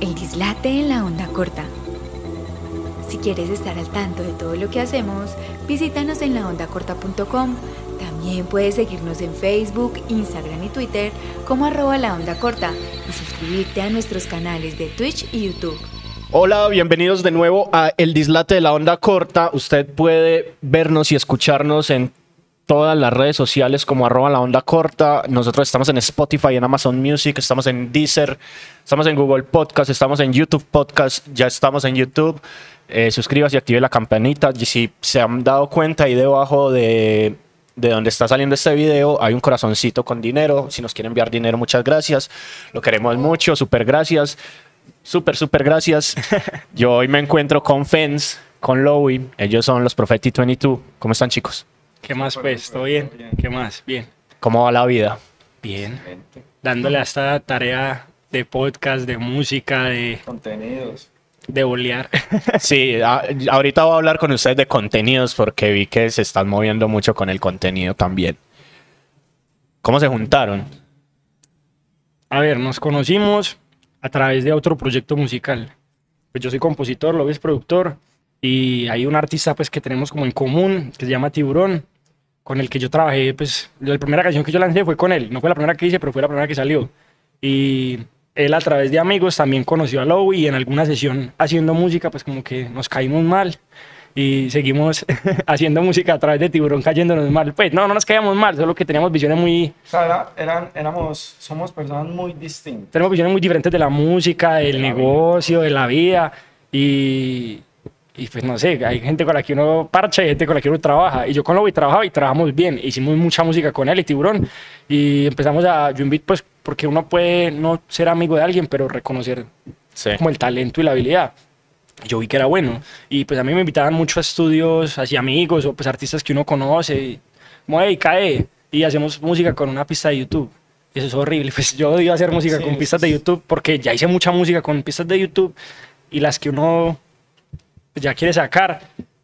El dislate en la onda corta. Si quieres estar al tanto de todo lo que hacemos, visítanos en laondacorta.com. También puedes seguirnos en Facebook, Instagram y Twitter como arroba la onda corta y suscribirte a nuestros canales de Twitch y YouTube. Hola, bienvenidos de nuevo a El Dislate de la Onda Corta. Usted puede vernos y escucharnos en todas las redes sociales como arroba la onda corta. Nosotros estamos en Spotify, en Amazon Music, estamos en Deezer, estamos en Google Podcast, estamos en YouTube Podcast, ya estamos en YouTube. Eh, suscríbase y active la campanita. Y si se han dado cuenta, ahí debajo de, de donde está saliendo este video hay un corazoncito con dinero. Si nos quieren enviar dinero, muchas gracias. Lo queremos mucho, súper gracias. Súper, súper gracias. Yo hoy me encuentro con Fens, con Lowy. Ellos son los Profeti 22. ¿Cómo están, chicos? ¿Qué más, pues? ¿Todo bien? ¿Qué más? Bien. ¿Cómo va la vida? Bien. Dándole a esta tarea de podcast, de música, de, contenidos. de bolear. Sí, a- ahorita voy a hablar con ustedes de contenidos porque vi que se están moviendo mucho con el contenido también. ¿Cómo se juntaron? A ver, nos conocimos a través de otro proyecto musical. Pues yo soy compositor, lo ves productor, y hay un artista pues que tenemos como en común, que se llama Tiburón, con el que yo trabajé, pues la primera canción que yo lancé fue con él, no fue la primera que hice, pero fue la primera que salió. Y él a través de amigos también conoció a Lowe y en alguna sesión haciendo música, pues como que nos caímos mal y seguimos haciendo música a través de Tiburón cayéndonos mal. Pues no, no nos caíamos mal, solo que teníamos visiones muy, O sea, era- eran, éramos, somos personas muy distintas. tenemos visiones muy diferentes de la música, del negocio, de la vida y, y pues no sé, hay gente con la que uno parcha y gente con la que uno trabaja. Y yo con Lobo trabajaba y trabajamos bien, hicimos mucha música con él y Tiburón. Y empezamos a, yo invito pues porque uno puede no ser amigo de alguien pero reconocer Sí. como el talento y la habilidad. Yo vi que era bueno. Y pues a mí me invitaban mucho a estudios, así amigos o pues artistas que uno conoce, y, como hey, cae y hacemos música con una pista de YouTube. Eso es horrible, pues yo odio hacer música Sí, con pistas de es- YouTube porque ya hice mucha música con pistas de YouTube y las que uno ya quiere sacar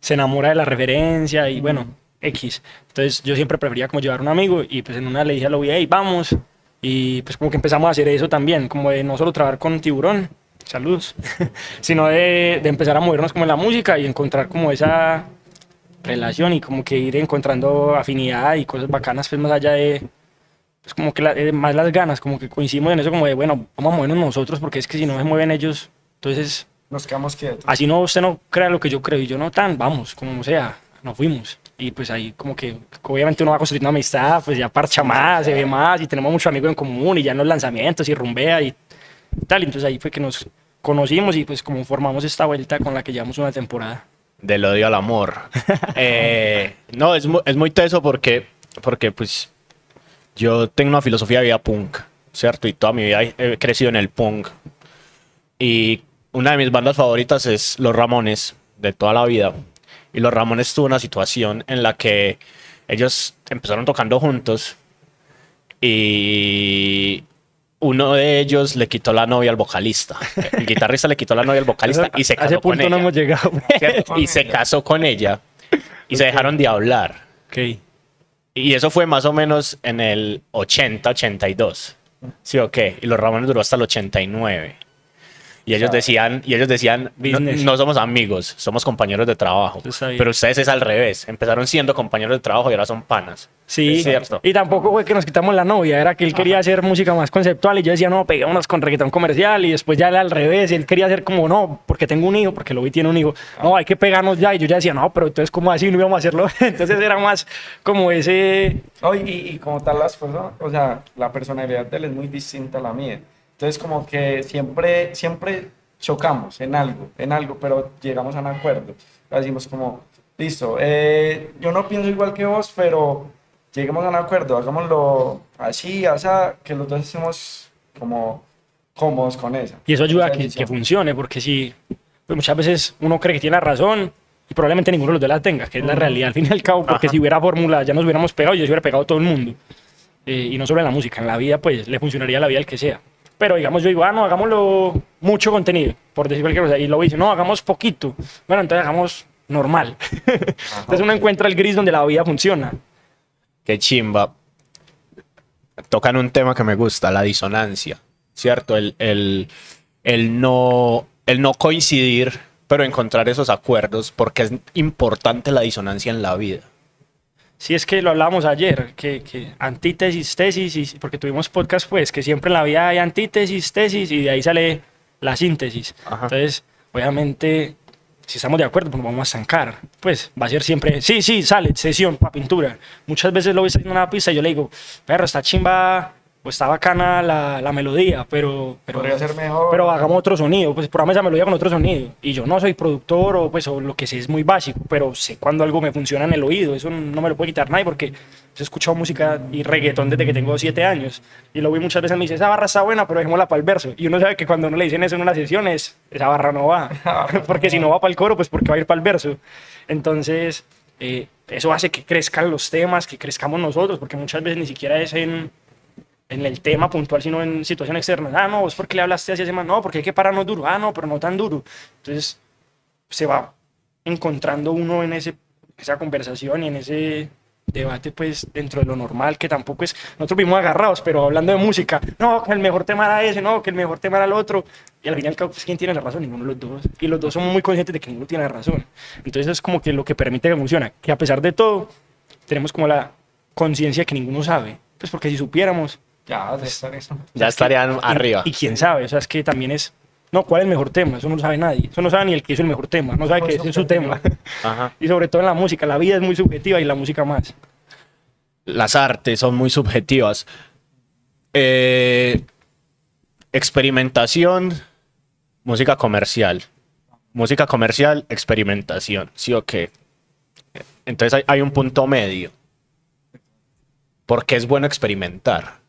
se enamora de la referencia y bueno, X. Entonces yo siempre prefería como llevar un amigo y pues en una le dije a Lobby, hey, vamos. Y pues como que empezamos a hacer eso también, como de no solo trabajar con tiburón, saludos, sino de, de empezar a movernos como en la música y encontrar como esa relación y como que ir encontrando afinidad y cosas bacanas pues más allá de pues como que más las ganas, como que coincidimos en eso como de bueno, vamos a movernos nosotros porque es que si no se mueven ellos, entonces Nos quedamos quietos. así no usted no crea lo que yo creo y yo no tan, vamos, como sea, nos fuimos. Y pues ahí como que obviamente uno va construyendo una amistad, pues ya parcha más, se ve más y tenemos muchos amigos en común y ya en los lanzamientos y rumbea y tal. Entonces ahí fue que nos conocimos y pues como formamos esta vuelta con la que llevamos una temporada. Del odio al amor. Eh, no, es, mu- es muy teso porque, porque pues yo tengo una filosofía de vida punk, ¿cierto? Y toda mi vida he- he crecido en el punk. Y una de mis bandas favoritas es Los Ramones, de toda la vida. Y Los Ramones tuvo una situación en la que ellos empezaron tocando juntos y uno de ellos le quitó la novia al vocalista. El guitarrista le quitó la novia al vocalista y se a ese casó con punto no ella. hemos llegado. ¿cierto? Y se casó con ella y se dejaron de hablar. ok. Y eso fue más o menos en el 80, 82. ¿Sí o qué? Y los Ramones duró hasta el 89. Y ellos decían, y ellos decían, no, somos amigos, somos compañeros de trabajo. Pero ustedes es al revés. Empezaron siendo compañeros de trabajo y ahora son panas. Sí, Es cierto. y tampoco fue que nos quitamos la novia, era que él quería hacer música más conceptual y yo decía, no, peguémonos con reggaetón comercial y después ya era al revés, él quería hacer como, no, porque tengo un hijo, porque lo vi tiene un hijo, no, hay que pegarnos ya y yo ya decía, no, pero entonces ¿cómo así no íbamos a hacerlo? entonces era más como ese, No, y, y, y como tal las personas, o sea, la personalidad de él es muy distinta a la mía. Entonces como que siempre, siempre chocamos en algo, en algo, pero llegamos a un acuerdo. Decimos como, listo, eh, yo no pienso igual que vos, pero lleguemos a un acuerdo, hagámoslo así, así, que los dos estemos como cómodos con esa. y eso ayuda a que, que funcione, porque si pues muchas veces uno cree que tiene la razón y probablemente ninguno de los dos la tenga, que es la realidad al fin y al cabo, porque Ajá. si hubiera fórmula ya nos hubiéramos pegado y yo se hubiera pegado todo el mundo. Eh, y no solo en la música, en la vida pues le funcionaría la vida al que sea. Pero digamos, yo digo, ah, no, hagámoslo mucho contenido, por decir cualquier cosa. Y luego dice, no, hagamos poquito. Bueno, entonces hagamos normal. entonces uno encuentra el gris donde la vida funciona. Qué chimba. Tocan un tema que me gusta, la disonancia, ¿cierto? El, el, el no, el no coincidir, pero encontrar esos acuerdos, porque es importante la disonancia en la vida. Sí, es que lo hablábamos ayer, que, que antítesis, tesis, y, porque tuvimos podcast, pues, que siempre en la vida hay antítesis, tesis, y de ahí sale la síntesis. Ajá. Entonces, obviamente, si estamos de acuerdo, pues nos vamos a estancar. Pues va a ser siempre, sí, sí, sale, sesión para pintura. Muchas veces lo haciendo en una pista y yo le digo, perro, está chimba, o está bacana la, la melodía, pero, pero, Podría ser mejor. pero hagamos otro sonido, pues programa esa melodía con otro sonido. Y yo no soy productor o pues o lo que sé es muy básico, pero sé cuando algo me funciona en el oído, eso no me lo puede quitar nadie porque he escuchado música y reggaetón desde que tengo siete años. Y lo vi muchas veces me dice, esa barra está buena, pero dejémosla para el verso. Y uno sabe que cuando uno le dicen eso en una sesión es, esa barra no va. porque si no va para el coro, pues porque va a ir para el verso. Entonces, eh, eso hace que crezcan los temas, que crezcamos nosotros, porque muchas veces ni siquiera es en, en el tema puntual, sino en situación externa. Ah, no, es porque le hablaste así a ese man. No, porque hay que pararnos duro. Ah, no, pero no tan duro. Entonces, se va encontrando uno en ese, esa conversación y en ese debate, pues, dentro de lo normal, que tampoco es... Nosotros vimos agarrados, pero hablando de música. No, que el mejor tema era ese, no, que el mejor tema era el otro. Y al final, pues, ¿quién tiene la razón? Ninguno de los dos. Y los dos son muy conscientes de que ninguno tiene la razón. Entonces, es como que lo que permite que funcione. Que a pesar de todo, tenemos como la conciencia que ninguno sabe. Pues porque si supiéramos, Ya, eso. Ya estarían arriba. y quién sabe, o sea, es que también es. No, ¿cuál es el mejor tema? Eso no lo sabe nadie. Eso no sabe ni el que hizo el mejor tema. No sabe Muy que ese es su tema. Ajá. Y sobre todo en la música. La vida es muy subjetiva y la música más. Las artes son muy subjetivas. Eh, experimentación, música comercial. Música comercial, experimentación. ¿Sí o qué? Entonces hay, hay un punto medio. Porque es bueno experimentar.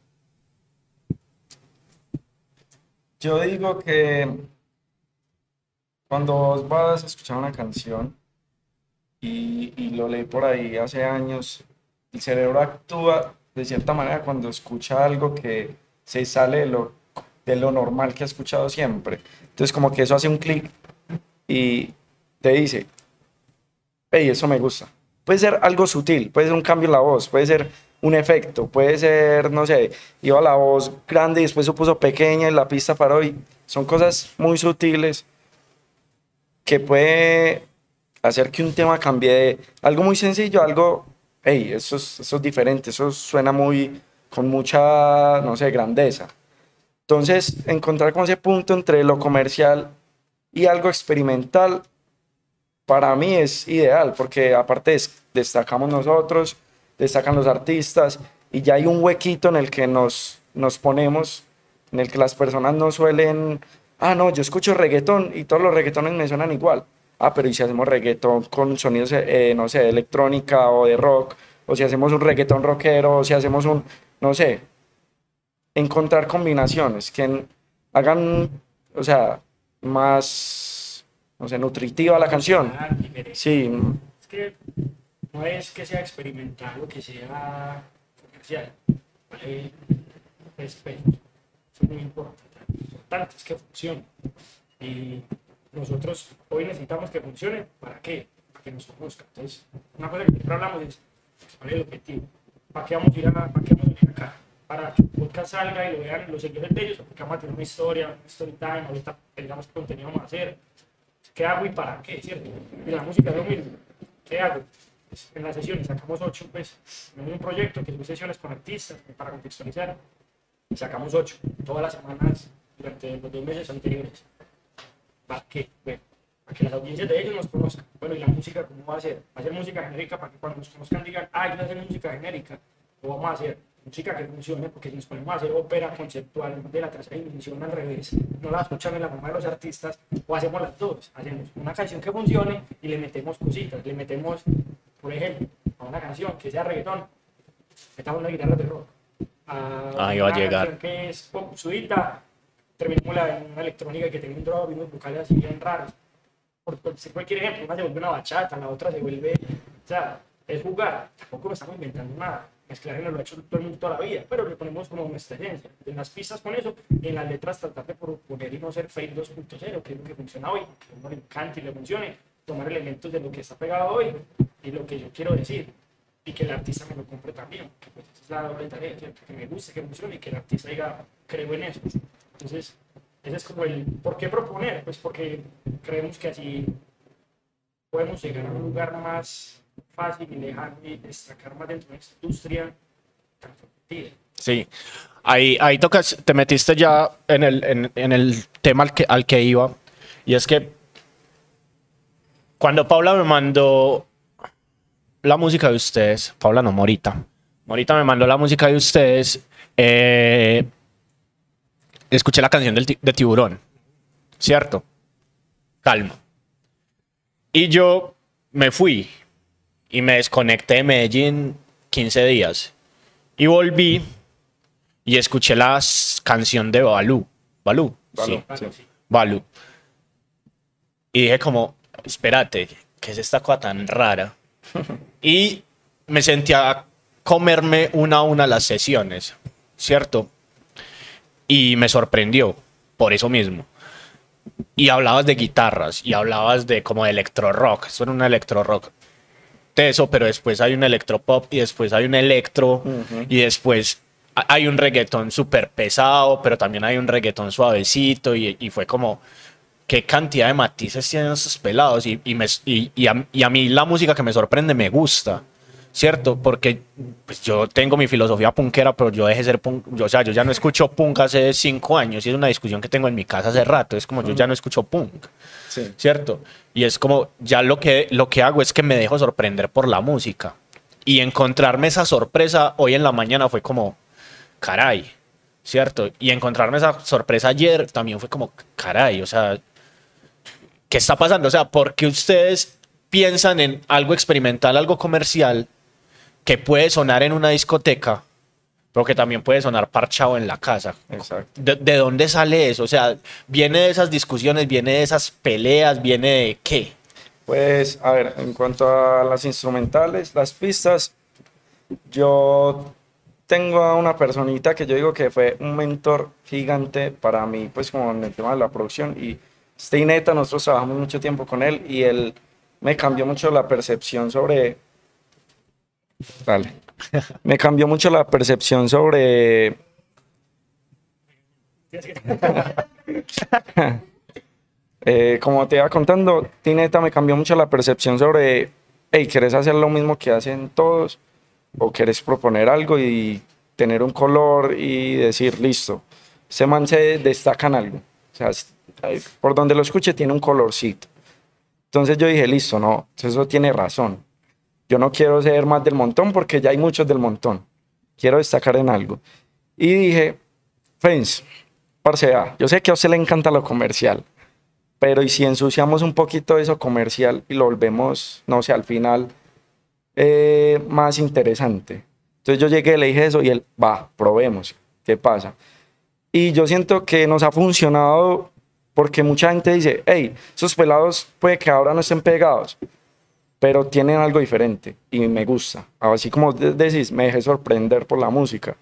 Yo digo que cuando vos vas a escuchar una canción y, y lo leí por ahí hace años, el cerebro actúa de cierta manera cuando escucha algo que se sale de lo, de lo normal que ha escuchado siempre. Entonces como que eso hace un clic y te dice, hey, eso me gusta. Puede ser algo sutil, puede ser un cambio en la voz, puede ser un efecto, puede ser, no sé, iba la voz grande y después se puso pequeña y la pista paró y son cosas muy sutiles que puede hacer que un tema cambie de algo muy sencillo algo, hey, eso es, eso es diferente, eso suena muy, con mucha, no sé, grandeza. Entonces, encontrar con ese punto entre lo comercial y algo experimental, para mí es ideal, porque aparte des- destacamos nosotros, destacan los artistas, y ya hay un huequito en el que nos, nos ponemos, en el que las personas no suelen, ah, no, yo escucho reggaetón y todos los reggaetones me suenan igual. Ah, pero ¿y si hacemos reggaetón con sonidos, eh, no sé, de electrónica o de rock? O si hacemos un reggaetón rockero, o si hacemos un, no sé, encontrar combinaciones que hagan, o sea, más, no sé, nutritiva la canción. Sí, Es que no es que sea experimental o que sea comercial. Vale respeto. Eso es muy importante. Lo importante es que funcione. Y nosotros hoy necesitamos que funcione. ¿Para qué? Para que nos conozcan. Entonces, una cosa que siempre hablamos es cuál es el objetivo. ¿Para qué vamos a ir, a, para qué vamos a ir acá? Para que el podcast salga y lo vean los seguidores de ellos, porque vamos a tener una historia, un story time, ahorita digamos qué contenido vamos a hacer, ¿Qué hago y para qué? ¿Cierto? Y la música es lo mismo. ¿Qué hago? En las sesiones sacamos ocho, pues, en un proyecto que son sesiones con artistas, para contextualizar, sacamos ocho, todas las semanas, durante los dos meses anteriores. ¿Para qué? Bueno, para que las audiencias de ellos nos conozcan. Bueno, ¿y la música cómo va a ser? ¿Va a ser música genérica para que cuando nos conozcan digan, yo voy a hacer música genérica? ¿O vamos a hacer música que funcione? Porque si nos ponemos a hacer ópera conceptual de la tercera dimensión al revés, no la escuchan en la forma de los artistas, o hacemos las dos. Hacemos una canción que funcione y le metemos cositas. Le metemos, por ejemplo, a una canción que sea reggaetón, metamos una guitarra de rock. A Ahí va a llegar. que es pop sudita, terminémosla en una electrónica que tiene un drop y unos vocales así bien raros. Por, por decir cualquier ejemplo, una se vuelve una bachata, la otra se vuelve. O sea, es jugar. Tampoco lo estamos inventando nada. Mezclar género lo ha hecho todo el mundo toda la vida, pero le ponemos como nuestra esencia. En las pistas con eso, en las letras tratar de proponer y no ser fake 2.0, que es lo que funciona hoy, que a uno le encanta y le funcione. Tomar elementos de lo que está pegado hoy y lo que yo quiero decir. Y que el artista me lo compre también, que pues es la doble tarea. Que me guste, que funcione y que el artista diga, creo en eso. Entonces, ese es como el por qué proponer, pues porque creemos que así podemos llegar a un lugar más fácil y lejano y destacar más dentro de esta industria tan. Sí. Ahí, ahí tocas, te metiste ya en el, en, en el tema al que, al que iba. Y es que cuando Paula me mandó la música de ustedes, Paula no, Morita. Morita me mandó la música de ustedes. eh, escuché la canción del de Tiburón. ¿Cierto? Calma. Y yo me fui y me desconecté de Medellín 15 días. Y volví y escuché la canción de Balú. Balú. Balú, Sí. sí. Balú. Y dije como, espérate, ¿qué es esta cosa tan rara? y me sentía a comerme una a una las sesiones, ¿cierto? Y me sorprendió, por eso mismo. Y hablabas de guitarras, y hablabas de como de electro rock, eso era un electro rock teso, pero después hay un electropop y después hay un electro y después ha- hay un reggaetón súper pesado, pero también hay un reggaetón suavecito y, y fue como, qué cantidad de matices tienen estos pelados y, y, me- y- y a, y a mí la música que me sorprende me gusta. ¿Cierto? Porque pues, yo tengo mi filosofía punkera, pero yo dejé de ser punk. Yo, o sea, yo ya no escucho punk hace cinco años y es una discusión que tengo en mi casa hace rato. Es como yo ya no escucho punk. Sí. ¿cierto? Y es como, ya lo que, lo que hago es que me dejo sorprender por la música. Y encontrarme esa sorpresa hoy en la mañana fue como, caray, ¿cierto? Y encontrarme esa sorpresa ayer también fue como, caray, o sea, ¿qué está pasando? O sea, ¿por qué ustedes piensan en algo experimental, algo comercial, que puede sonar en una discoteca, pero que también puede sonar parchado en la casa? Exacto. ¿De, de dónde sale eso? O sea, ¿viene de esas discusiones, viene de esas peleas, viene de qué? Pues, a ver, en cuanto a las instrumentales, las pistas, yo tengo a una personita que yo digo que fue un mentor gigante para mí, pues como en el tema de la producción. Y este neta, nosotros trabajamos mucho tiempo con él y él me cambió mucho la percepción sobre... Dale. Me cambió mucho la percepción sobre... Eh, como te iba contando, Tineta me cambió mucho la percepción sobre, hey, ¿quieres hacer lo mismo que hacen todos? ¿O quieres proponer algo y tener un color y decir, listo, ese man se destaca en algo? O sea, por donde lo escuche tiene un colorcito. Entonces yo dije, listo, no, eso tiene razón. Yo no quiero ser más del montón porque ya hay muchos del montón. Quiero destacar en algo. Y dije, Fens, parce, yo sé que a usted le encanta lo comercial, pero ¿y si ensuciamos un poquito eso comercial y lo volvemos, no sé, al final eh, más interesante? Entonces yo llegué, le dije eso y él, va, probemos, ¿qué pasa? Y yo siento que nos ha funcionado porque mucha gente dice, hey, esos pelados puede que ahora no estén pegados, pero tienen algo diferente y me gusta. Así como de- decís, me dejé sorprender por la música.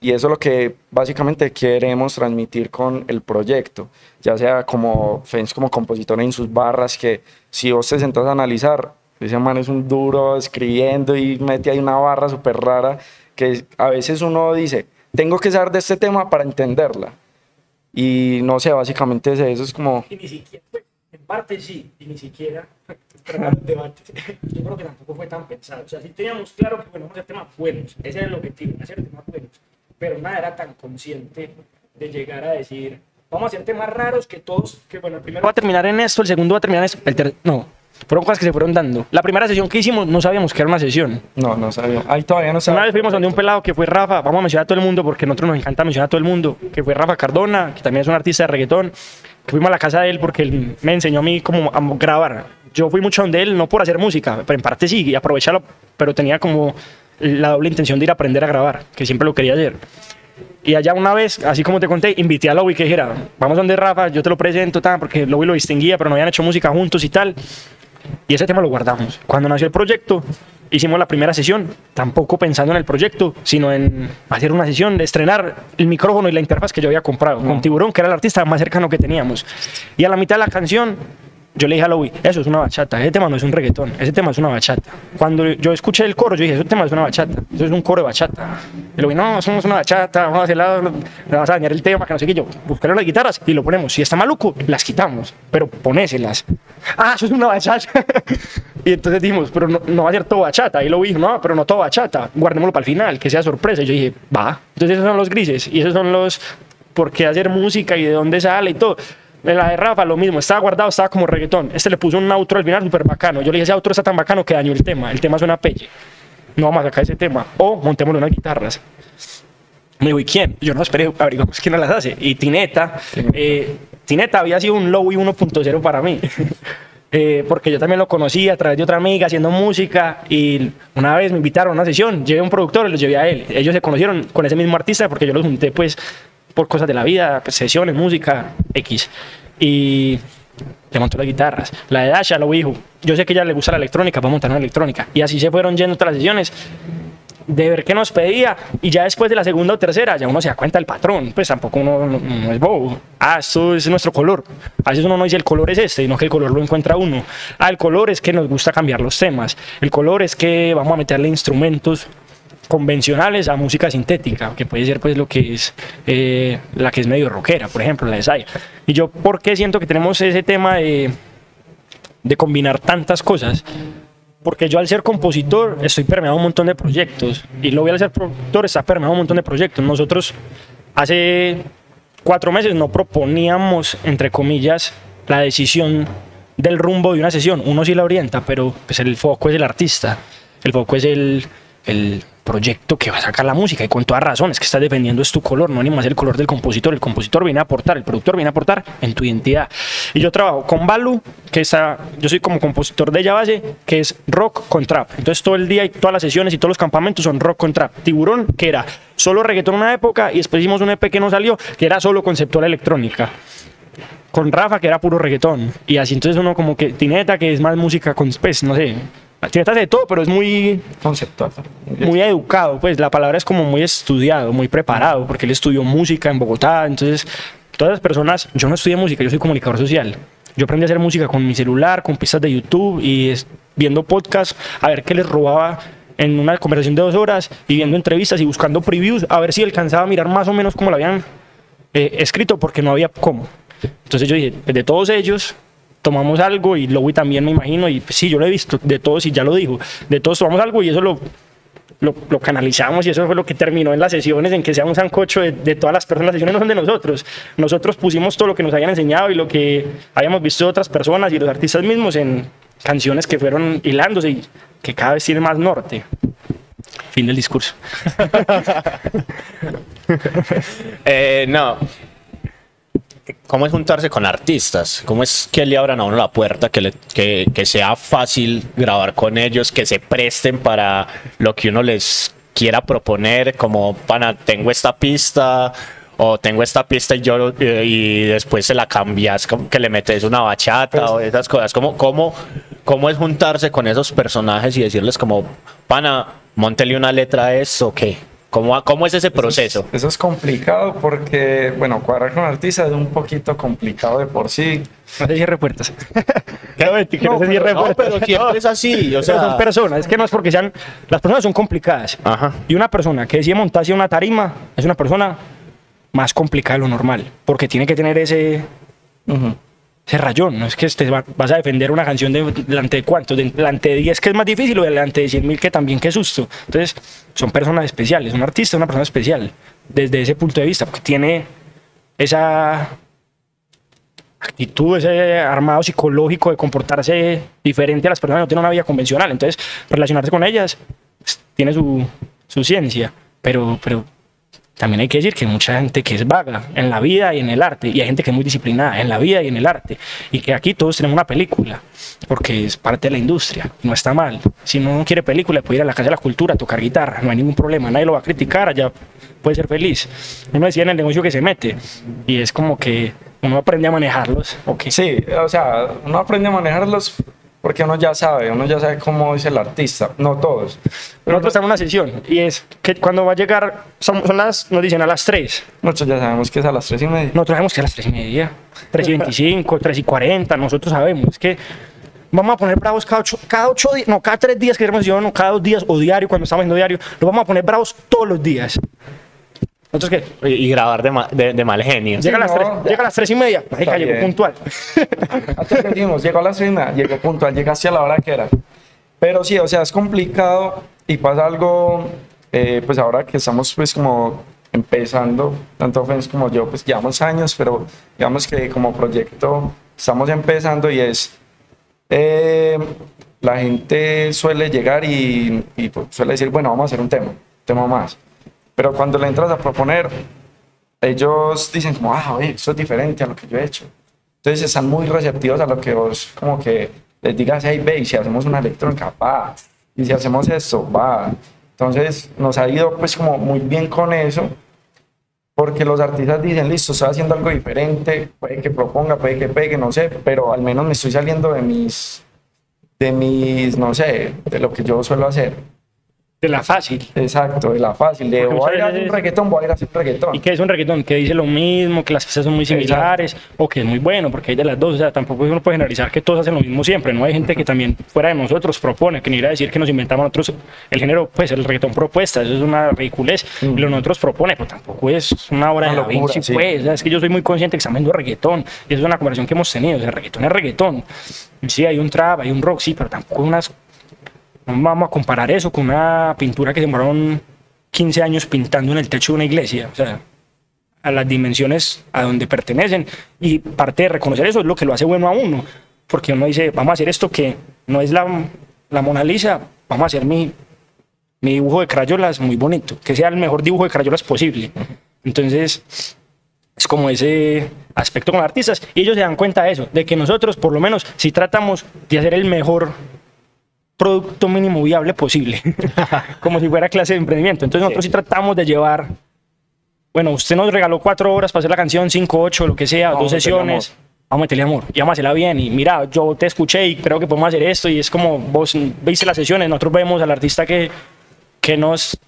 Y eso es lo que básicamente queremos transmitir con el proyecto, ya sea como Fens como compositor en sus barras, que si vos te sentás a analizar, ese man es un duro escribiendo y mete ahí una barra súper rara, que a veces uno dice, tengo que saber de este tema para entenderla. Y no sé, básicamente es eso, es como... Y ni siquiera, pues, en parte sí, y ni siquiera, el debate, yo creo que tampoco fue tan pensado. O sea, sí teníamos claro que bueno, vamos a hacer temas buenos, ese era el objetivo, hacer temas buenos, pero nada era tan consciente de llegar a decir, vamos a hacer temas raros que todos, que bueno, el primero va a terminar en esto, el segundo va a terminar en esto, el ter no, fueron cosas que se fueron dando. La primera sesión que hicimos no sabíamos que era una sesión. No, no sabía. Ahí todavía no sabía. Una vez fuimos donde un pelado que fue Rafa, vamos a mencionar a todo el mundo porque nosotros nos encanta mencionar a todo el mundo, que fue Rafa Cardona, que también es un artista de reggaetón, que fuimos a la casa de él porque él me enseñó a mí cómo a grabar. Yo fui mucho donde él, no por hacer música, pero en parte sí, y aprovecharlo, pero tenía como la doble intención de ir a aprender a grabar, que siempre lo quería hacer. Y allá una vez, así como te conté, invité a Lobby que dijera, vamos donde Rafa, yo te lo presento, tal, porque Lobby lo distinguía, pero no habían hecho música juntos y tal. Y ese tema lo guardamos. Cuando nació el proyecto, hicimos la primera sesión, tampoco pensando en el proyecto, sino en hacer una sesión, de estrenar el micrófono y la interfaz que yo había comprado con Tiburón, que era el artista más cercano que teníamos. Y a la mitad de la canción, yo le dije a Louis, eso es una bachata, ese tema no es un reggaetón, ese tema es una bachata. Cuando yo escuché el coro, yo dije, ese tema es una bachata, eso es un coro de bachata. Y Louis, no, somos una bachata, vamos a hacer la, le vas a dañar el tema, que no sé qué, yo, buscaré las guitarras y lo ponemos. Si está maluco, las quitamos, pero ponéselas. Ah, eso es una bachata. y entonces dijimos, pero no, no va a ser todo bachata. Y lo dijo, no, pero no todo bachata, guardémoslo para el final, que sea sorpresa. Y yo dije, va. Entonces esos son los grises y esos son los por qué hacer música y de dónde sale y todo. En la de Rafa lo mismo, estaba guardado, estaba como reggaetón. Este le puso un outro al final súper bacano. Yo le dije, ese outro está tan bacano que dañó el tema. El tema suena pelle. No vamos a sacar ese tema. O montémosle unas guitarras. Me dijo, ¿y quién? Yo no esperé, averiguamos quién las hace. Y Tineta, eh, Tineta había sido un Lowy 1.0 para mí. Eh, porque yo también lo conocí a través de otra amiga haciendo música y una vez me invitaron a una sesión, llevé a un productor y los llevé a él. Ellos se conocieron con ese mismo artista porque yo los junté pues por cosas de la vida, sesiones, música, X. Y le montó las guitarras. La de Dasha lo dijo, yo sé que ella le gusta la electrónica, vamos a montar una electrónica. Y así se fueron yendo todas las sesiones de ver qué nos pedía y ya después de la segunda o tercera ya uno se da cuenta del patrón, pues tampoco uno no, no es bobo. Ah, esto es nuestro color. A veces uno no dice el color es este, sino que el color lo encuentra uno. Ah, el color es que nos gusta cambiar los temas. El color es que vamos a meterle instrumentos convencionales a música sintética, que puede ser pues lo que es eh, la que es medio rockera, por ejemplo, la de Saya. Y yo, ¿por qué siento que tenemos ese tema de, de combinar tantas cosas? porque yo al ser compositor estoy permeado un montón de proyectos y lo voy al ser productor está permeado un montón de proyectos. Nosotros hace cuatro meses no proponíamos, entre comillas, la decisión del rumbo de una sesión. Uno sí la orienta, pero pues el foco es el artista, el foco es el proyecto que va a sacar la música y con todas razones que estás defendiendo es tu color, no ni más el color del compositor. El compositor viene a aportar, el productor viene a aportar en tu identidad. Y yo trabajo con Balu, que está, yo soy como compositor de ella base, que es rock con trap. Entonces todo el día y todas las sesiones y todos los campamentos son rock con trap. Tiburón, que era solo reggaetón una época y después hicimos un EP que no salió, que era solo conceptual electrónica con Rafa, que era puro reggaetón. Y así entonces uno como que Tineta, que es más música con, pues, no sé, Hace de todo, pero es muy, Conceptual. muy educado, pues la palabra es como muy estudiado, muy preparado, porque él estudió música en Bogotá, entonces todas las personas, yo no estudié música, yo soy comunicador social. Yo aprendí a hacer música con mi celular, con pistas de YouTube y es- viendo podcasts, a ver qué les robaba en una conversación de dos horas y viendo entrevistas y buscando previews, a ver si alcanzaba a mirar más o menos cómo lo habían eh, escrito, porque no había cómo. Entonces yo dije, de todos ellos, tomamos algo y Lowy también me imagino, y pues, sí, yo lo he visto, de todos, y ya lo dijo, de todos tomamos algo y eso lo, lo, lo canalizamos y eso fue lo que terminó en las sesiones, en que sea un sancocho de, de todas las personas, las sesiones no son de nosotros, nosotros pusimos todo lo que nos habían enseñado y lo que habíamos visto de otras personas y los artistas mismos en canciones que fueron hilándose y que cada vez tienen más norte. Fin del discurso. Eh, no. ¿Cómo es juntarse con artistas? ¿Cómo es que le abran a uno la puerta, que, le- que, que sea fácil grabar con ellos, que se presten para lo que uno les quiera proponer? Como, pana, tengo esta pista o tengo esta pista y yo y después se la cambias, como que le metes una bachata o esas cosas. ¿Cómo, cómo, ¿Cómo es juntarse con esos personajes y decirles como, pana, montele una letra a eso o qué? ¿Cómo, ¿Cómo es ese proceso? Eso es complicado porque, bueno, cuadrar con artistas es un poquito complicado de por sí. No se cierre puertas. No No, pero, no, pero siempre es así, o sea, sea, son personas, es que no es porque sean. Las personas son complicadas. Ajá. Y una persona que decide montarse una tarima es una persona más complicada de lo normal. Porque tiene que tener ese, ese rayón. No es que te va- vas a defender una canción de, delante de cuántos, de- delante de 10 que es más difícil o delante de 100 mil que también que susto. Entonces, son personas especiales. Un artista es una persona especial desde ese punto de vista, porque tiene esa actitud, ese armado psicológico de comportarse diferente a las personas que no tienen una vida convencional. Entonces, relacionarse con ellas pues, tiene su, su ciencia, pero, pero también hay que decir que hay mucha gente que es vaga en la vida y en el arte, y hay gente que es muy disciplinada en la vida y en el arte, y que aquí todos tenemos una película, porque es parte de la industria, no está mal. Si no quiere película, puede ir a la Casa de la Cultura a tocar guitarra, no hay ningún problema, nadie lo va a criticar, allá puede ser feliz. Uno decía en el negocio que se mete, y es como que uno aprende a manejarlos, ok. Sí, o sea, uno aprende a manejarlos porque uno ya sabe, uno ya sabe cómo es el artista, no todos. Pero Nosotros estamos en una sesión y es que cuando va a llegar, son, son las, nos dicen a las 3. nosotros ya sabemos que es a las tres y media. Nosotros sabemos que a las 3 y media, 3 y 25, 3 y 40, nosotros sabemos. Es que vamos a poner bravos cada 8, cada ocho días, no, cada 3 días que tenemos sesión, no, cada 2 días o diario, cuando estamos haciendo diario, lo vamos a poner bravos todos los días. Nosotros que Y, y grabar de, ma- de- de mal genio. llega, a las no, 3, ya. llega a las 3 y media, marica, llegó puntual. Que dijimos, llegó a las seis y media, llegó puntual, llegaste a la hora que era. Pero sí, o sea, es complicado y pasa algo, eh, pues ahora que estamos pues como empezando, tanto Fens como yo, pues llevamos años, pero digamos que como proyecto estamos empezando y es, eh, la gente suele llegar y, y, pues, suele decir, bueno, vamos a hacer un tema, un tema más. Pero cuando le entras a proponer, ellos dicen como, ah, oye, eso es diferente a lo que yo he hecho. Entonces están muy receptivos a lo que vos como que les digas, hey, ve, y si hacemos una electrónica, va. Y si hacemos esto, va. Entonces nos ha ido pues como muy bien con eso. Porque los artistas dicen, listo, estoy haciendo algo diferente, puede que proponga, puede que pegue, no sé, pero al menos me estoy saliendo de mis, de mis, no sé, de lo que yo suelo hacer. De la fácil. Exacto, de la fácil, de Porque voy a ir a hacer un reggaetón, voy a ir a hacer reggaetón. Y que es un reggaetón que dice lo mismo, que las pistas son muy similares, o que es muy bueno, porque hay de las dos. O sea, tampoco uno puede generalizar que todos hacen lo mismo siempre. No hay gente que también fuera de nosotros propone, que ni ir a decir que nos inventamos nosotros el género, pues el reggaetón propuesta, eso es una ridiculez. Y lo que nosotros propone, pues tampoco es una obra Una de locura, Vinci, sí. pues. O sea, es que yo soy muy consciente que estamos viendo reggaetón, y eso es una conversación que hemos tenido. O sea, reggaetón es reggaetón. Sí, hay un trap, hay un rock, sí, pero tampoco unas vamos a comparar eso con una pintura que demoraron 15 años pintando en el techo de una iglesia. O sea, a las dimensiones a donde pertenecen. Y parte de reconocer eso es lo que lo hace bueno a uno. Porque uno dice, vamos a hacer esto que no es la, la Mona Lisa, vamos a hacer mi, mi dibujo de crayolas muy bonito, que sea el mejor dibujo de crayolas posible. Entonces, es como ese aspecto con artistas. Y ellos se dan cuenta de eso, de que nosotros, por lo menos, si tratamos de hacer el mejor producto mínimo viable posible, como si fuera clase de emprendimiento. Entonces nosotros sí. tratamos de llevar, bueno, usted nos regaló cuatro horas para hacer la canción, cinco, ocho, lo que sea, Vamos dos a sesiones. Vamos a meterle amor y vamos a hacerla bien. Y mira, yo te escuché y creo que podemos hacer esto. Y es como vos viste las sesiones, nosotros vemos al artista que, que nos,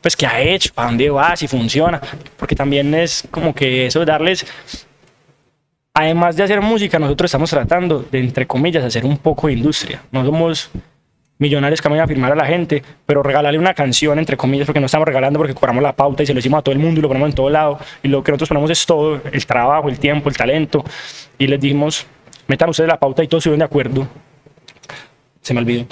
pues que ha hecho, para dónde va, si funciona. Porque también es como que eso, darles además de hacer música, nosotros estamos tratando de, entre comillas, hacer un poco de industria. No somos millonarios que vayan a firmar a la gente, pero regalarle una canción, entre comillas, porque no estamos regalando porque cobramos la pauta y se lo hicimos a todo el mundo y lo ponemos en todo lado. Y lo que nosotros ponemos es todo, el trabajo, el tiempo, el talento. Y les dijimos, metan ustedes la pauta y todos estuvieron de acuerdo. Se me olvidó.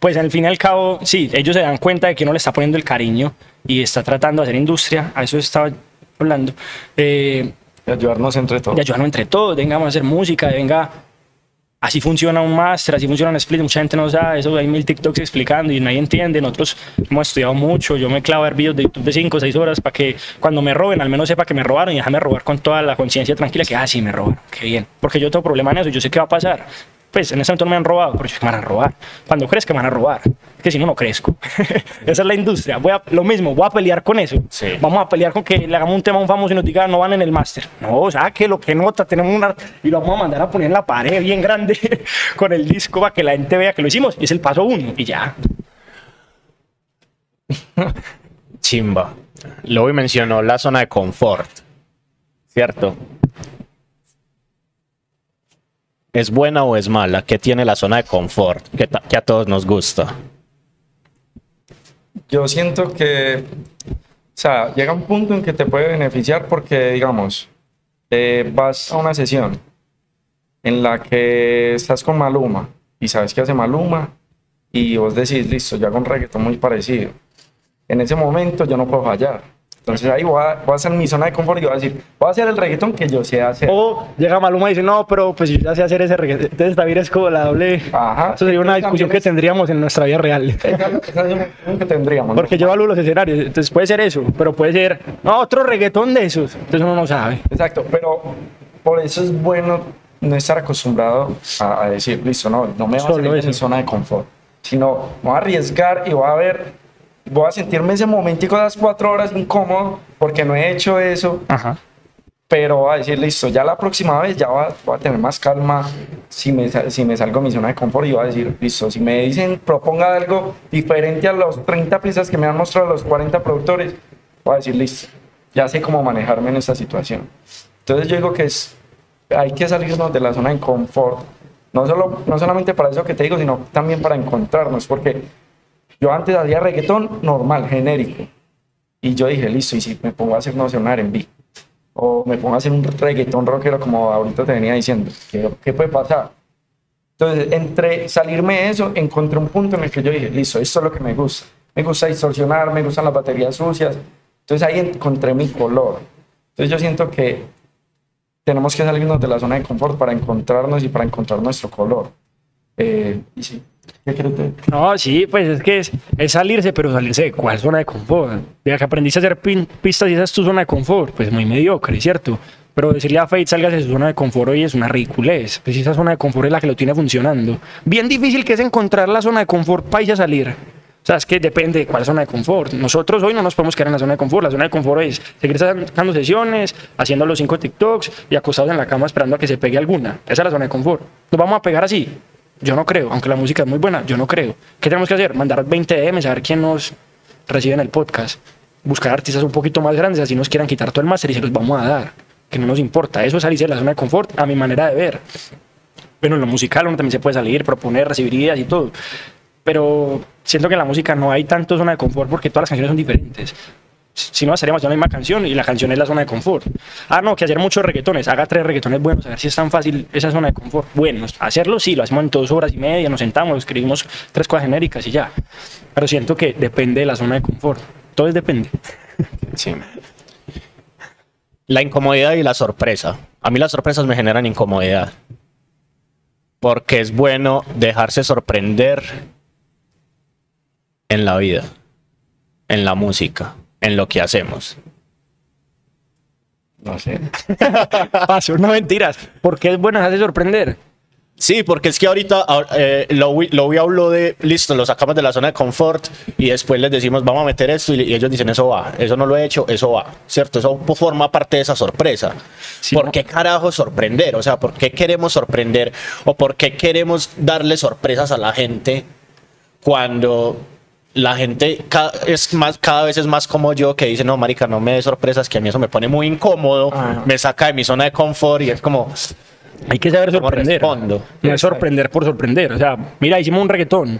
Pues al fin y al cabo, sí, ellos se dan cuenta de que uno le está poniendo el cariño y está tratando de hacer industria, a eso estaba hablando. Eh, de ayudarnos entre todos. de ayudarnos entre todos, vengamos a hacer música, venga, así funciona un máster, así funciona un split, mucha gente no sabe, eso hay mil TikToks explicando y nadie entiende, nosotros hemos estudiado mucho, yo me clavo a ver videos de YouTube de 5 o 6 horas para que cuando me roben, al menos sepa que me robaron y déjame robar con toda la conciencia tranquila que, ah, sí, me robaron, qué bien, porque yo tengo problema en eso, yo sé qué va a pasar. Pues en ese momento no me han robado, pero yo sé que me van a robar. Cuando crees que me van a robar, es que si no, no crezco. Esa es la industria. Voy a, lo mismo, voy a pelear con eso. Sí. Vamos a pelear con que le hagamos un tema a un famoso y nos diga no van en el máster. No, o sea, que lo que nota, tenemos una. Y lo vamos a mandar a poner en la pared bien grande con el disco para que la gente vea que lo hicimos. Y es el paso uno y ya. Chimba. Luego mencionó la zona de confort. ¿Cierto? ¿Es buena o es mala? ¿Qué tiene la zona de confort? Que, a todos nos gusta. Yo siento que, o sea, llega un punto en que te puede beneficiar porque, digamos, eh, vas a una sesión en la que estás con Maluma y sabes que hace Maluma y vos decís, listo, yo hago un reggaetón muy parecido. En ese momento yo no puedo fallar. Entonces ahí voy a, voy a hacer mi zona de confort y voy a decir, voy a hacer el reggaetón que yo sé hacer. O llega Maluma y dice, no, pero pues yo ya sé hacer ese reggaetón. Entonces también es como la doble. Ajá. Eso sería una discusión que también tendríamos en nuestra vida real. es- esa- esa es una discusión que tendríamos. ¿no? Porque yo evalúo los escenarios. Entonces puede ser eso, pero puede ser no, otro reggaetón de esos. Entonces uno no sabe. Exacto, pero por eso es bueno no estar acostumbrado a, a decir, listo, no, no me voy a salir de mi zona de confort, sino voy a arriesgar y voy a ver, voy a sentirme ese momentico de las cuatro horas incómodo porque no he hecho eso Ajá. pero voy a decir, listo, ya la próxima vez ya voy a, voy a tener más calma si me, si me salgo de mi zona de confort y voy a decir, listo, si me dicen proponga algo diferente a los 30 pistas que me han mostrado los 40 productores, voy a decir, listo, ya sé cómo manejarme en esta situación. Entonces yo digo que es, hay que salirnos de la zona de confort, no, solo, no solamente para eso que te digo, sino también para encontrarnos, porque yo antes hacía reggaetón normal, genérico, y yo dije, listo, y si me pongo a hacer, no sé, un R&B, o me pongo a hacer un reggaetón rockero como ahorita te venía diciendo, ¿qué, qué puede pasar? Entonces, entre salirme de eso, encontré un punto en el que yo dije, listo, esto es lo que me gusta. Me gusta distorsionar, me gustan las baterías sucias. Entonces ahí encontré mi color. Entonces yo siento que tenemos que salirnos de la zona de confort para encontrarnos y para encontrar nuestro color. Eh, y sí, ¿qué quieres decir? No, sí, pues es que es, es salirse, pero salirse de cuál zona de confort. De que aprendiste a hacer pin- pistas y esa es tu zona de confort, pues muy mediocre, ¿cierto? Pero decirle a Fate salgas de su zona de confort hoy es una ridiculez. Pues esa zona de confort es la que lo tiene funcionando. Bien difícil que es encontrar la zona de confort para ir a salir. O sea, es que depende de cuál zona de confort. Nosotros hoy no nos podemos quedar en la zona de confort. La zona de confort es seguir sacando sesiones, haciendo los cinco TikToks y acostados en la cama esperando a que se pegue alguna. Esa es la zona de confort. ¿Nos vamos a pegar así? Yo no creo, aunque la música es muy buena, yo no creo. ¿Qué tenemos que hacer? Mandar 20 DMs a ver quién nos recibe en el podcast. Buscar artistas un poquito más grandes, así nos quieran quitar todo el máster y se los vamos a dar. Que no nos importa. Eso es salirse de la zona de confort, a mi manera de ver. Bueno, en lo musical uno también se puede salir, proponer, recibir ideas y todo. Pero siento que en la música no hay tanto zona de confort porque todas las canciones son diferentes. Si no, estaríamos la misma canción y la canción es la zona de confort. Ah, no, que hacer muchos reggaetones. Haga tres reggaetones buenos, a ver si es tan fácil esa zona de confort. Bueno, hacerlo sí, lo hacemos en dos horas y media, nos sentamos, escribimos tres cosas genéricas y ya. Pero siento que depende de la zona de confort. Todo es depende. La incomodidad y la sorpresa. A mí las sorpresas me generan incomodidad. Porque es bueno dejarse sorprender en la vida, en la música, en lo que hacemos. No sé. Paso, no mentiras. Porque es bueno dejarse sorprender. Sí, porque es que ahorita ahor- eh, lo, lo habló de, listo, lo sacamos de la zona de confort y después les decimos, vamos a meter esto y, y ellos dicen, eso va, eso no lo he hecho, eso va, ¿cierto? Eso forma parte de esa sorpresa. Sí, ¿Por ¿no? qué carajo sorprender? O sea, ¿por qué queremos sorprender o por qué queremos darle sorpresas a la gente cuando la gente ca- es más, cada vez es más como yo que dice, no, marica, no me dé sorpresas, que a mí eso me pone muy incómodo, Ajá. me saca de mi zona de confort y es como, Hay que saber ¿Cómo sorprender. No es sorprender por sorprender. O sea, mira, hicimos un reggaetón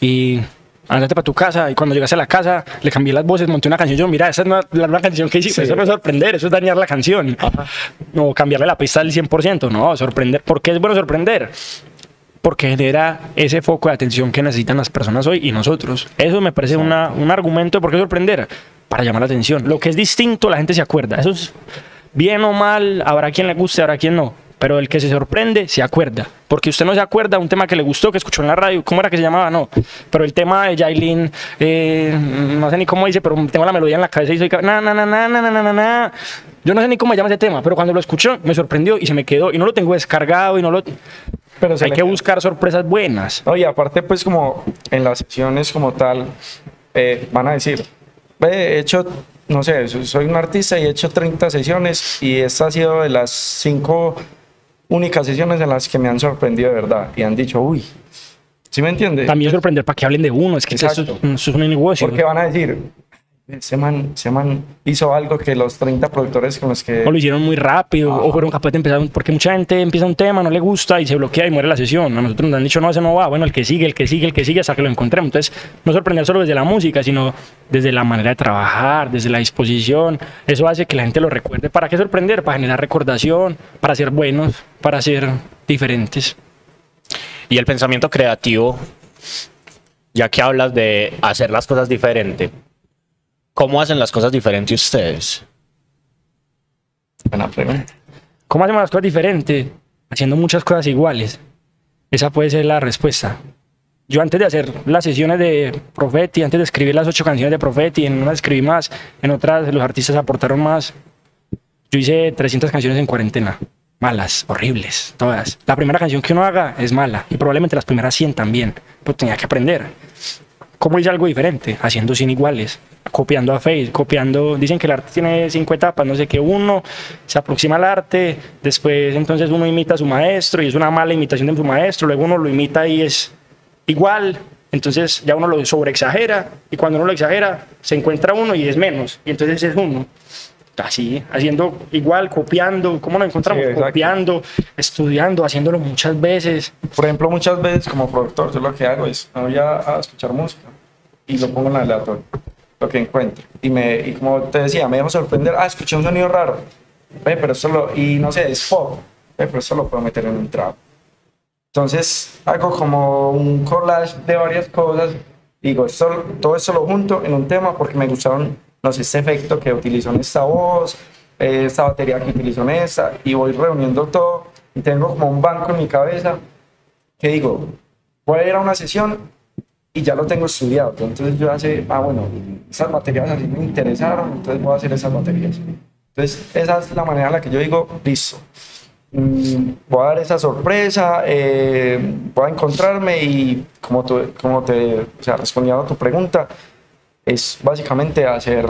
y andate para tu casa y cuando llegaste a la casa le cambié las voces, monté una canción. Yo, mira, esa es una- la, la canción que hicimos. Sí. Eso no es sorprender, eso es dañar la canción. O cambiarle la pista al 100%. No, sorprender. ¿Por qué es bueno sorprender? Porque genera ese foco de atención que necesitan las personas hoy y nosotros. Eso me parece una- un argumento de por qué sorprender. Para llamar la atención. Lo que es distinto, la gente se acuerda. Eso es bien o mal, habrá quien le guste, habrá quien no pero el que se sorprende se acuerda. Porque usted no se acuerda un tema que le gustó, que escuchó en la radio, ¿cómo era que se llamaba? No. Pero el tema de Jailin, eh, no sé ni cómo dice, pero tengo la melodía en la cabeza y soy. Na, na, na, na, na, na, na, na. Yo no sé ni cómo se llama ese tema, pero cuando lo escuché me sorprendió y se me quedó. Y no lo tengo descargado y no lo. Pero Hay que buscar sorpresas buenas. Oye, aparte, pues, como en las sesiones como tal, eh, van a decir, he hecho no sé, soy un artista y he hecho 30 sesiones y esta ha sido de las 5 únicas sesiones en las que me han sorprendido de verdad y han dicho, uy, ¿sí me entiende? También sorprender para que hablen de uno. Es que eso, eso es un negocio. Porque van a decir, ese man, ese man hizo algo que los 30 productores con los que... O lo hicieron muy rápido, o fueron capaces de empezar, porque mucha gente empieza un tema, no le gusta y se bloquea y muere la sesión. A nosotros nos han dicho, no, ese no va, bueno, el que sigue, el que sigue, el que sigue, hasta que lo encontremos. Entonces, no sorprender solo desde la música, sino desde la manera de trabajar, desde la disposición. Eso hace que la gente lo recuerde. ¿Para qué sorprender? Para generar recordación, para ser buenos, para ser diferentes. Y el pensamiento creativo, ya que hablas de hacer las cosas diferente, ¿cómo hacen las cosas diferentes ustedes? Buena pregunta. ¿Cómo hacemos las cosas diferentes? Haciendo muchas cosas iguales. Esa puede ser la respuesta. Yo antes de hacer las sesiones de Profeti, antes de escribir las ocho canciones de Profeti, en unas escribí más, en otras los artistas aportaron más. Yo hice 300 canciones en cuarentena. Malas, horribles, todas. La primera canción que uno haga es mala y probablemente las primeras 100 también. Pero tenía que aprender. ¿Cómo hice algo diferente? Haciendo sin iguales. Copiando a Face, copiando, dicen que el arte tiene cinco etapas, no sé qué, uno se aproxima al arte, después entonces uno imita a su maestro y es una mala imitación de su maestro, luego uno lo imita y es igual, entonces ya uno lo sobreexagera y cuando uno lo exagera se encuentra uno y es menos y entonces es uno. Así, haciendo igual, copiando, ¿cómo nos encontramos? Sí, copiando, estudiando, haciéndolo muchas veces. Por ejemplo, muchas veces como productor, yo lo que hago es, me voy a, a escuchar música y lo pongo en la aleatorio, lo que encuentro. Y, me, y como te decía, me dejo sorprender, ah, escuché un sonido raro, ve, pero eso lo, y no sé, es pop, ve, pero eso lo puedo meter en un trap. Entonces hago como un collage de varias cosas, digo, esto- todo eso lo junto en un tema porque me gustaron, no sé, este efecto que utilizó en esta voz, eh, esta batería que utilizó en esta, y voy reuniendo todo y tengo como un banco en mi cabeza que digo, voy a ir a una sesión y ya lo tengo estudiado. Entonces yo hace, ah, bueno, esas baterías así me interesaron, entonces voy a hacer esas baterías. Entonces esa es la manera en la que yo digo, listo, mm, voy a dar esa sorpresa, eh, voy a encontrarme y como, tú, como te, o sea, respondiendo a tu pregunta, es básicamente hacer